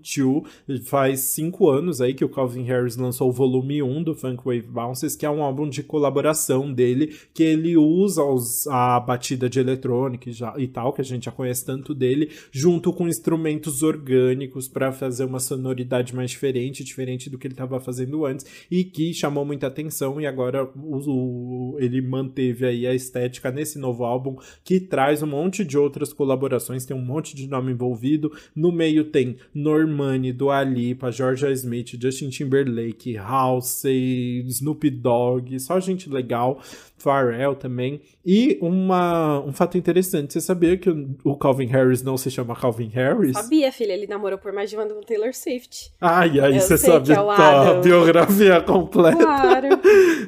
2. Faz cinco anos aí que o Calvin Harris lançou o volume 1 do Funk Wave Bounces, que é um álbum de colaboração dele, que ele usa os, a batida de eletrônica e, já, e tal, que a gente já conhece tanto dele, junto com instrumentos orgânicos para fazer uma sonoridade mais diferente, diferente do que ele estava fazendo antes e que chamou muita atenção e agora o, o, ele manteve aí a estética nesse novo álbum que traz um monte de outras colaborações, tem um monte de nome envolvido. No meio tem Normani, Dua Lipa, Georgia Smith, Justin Timberlake, Halsey, Snoop Dogg, só gente legal. Pharrell também. E uma, um fato interessante, você sabia que o Calvin Harris não se chama Calvin Harris? Sabia, filha, ele namorou por mais de um ano com Taylor Swift. Ai, aí você sabe é a biografia completa. Claro.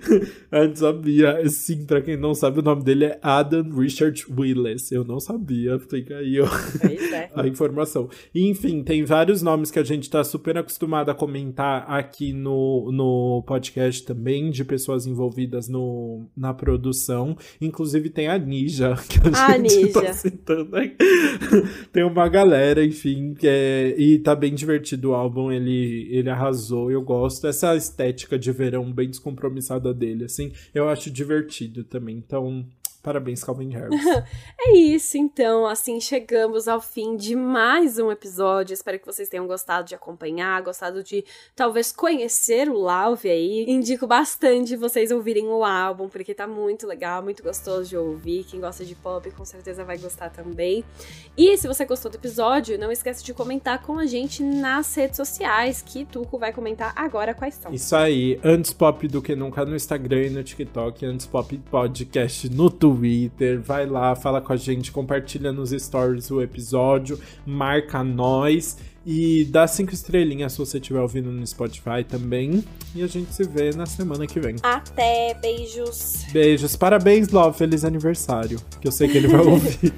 a gente sabia. Sim, pra quem não sabe, o nome dele é Adam Richard Willis. Eu não sabia, fica aí ó, é. a informação. Enfim, tem vários nomes que a gente tá super acostumado a comentar aqui no, no podcast também, de pessoas envolvidas no, na produção. Inclusive tem a Ninja, que a, a gente Ninja. tá citando aqui. tem uma galera, enfim, que é, e tá bem divertido o álbum, ele, ele arrasou, eu gosto. Essa estética de verão bem descompromissada dele, assim, eu acho divertido também. Então, Parabéns, Calvin Harris. é isso, então. Assim, chegamos ao fim de mais um episódio. Espero que vocês tenham gostado de acompanhar, gostado de talvez conhecer o Lauve aí. Indico bastante vocês ouvirem o álbum, porque tá muito legal, muito gostoso de ouvir. Quem gosta de pop com certeza vai gostar também. E se você gostou do episódio, não esquece de comentar com a gente nas redes sociais, que Tuco vai comentar agora quais são. Isso aí, antes pop do que nunca no Instagram e no TikTok, antes pop podcast no Twitter Twitter, vai lá, fala com a gente, compartilha nos stories o episódio, marca nós e dá cinco estrelinhas se você estiver ouvindo no Spotify também. E a gente se vê na semana que vem. Até, beijos. Beijos. Parabéns, Love. Feliz aniversário. Que eu sei que ele vai ouvir.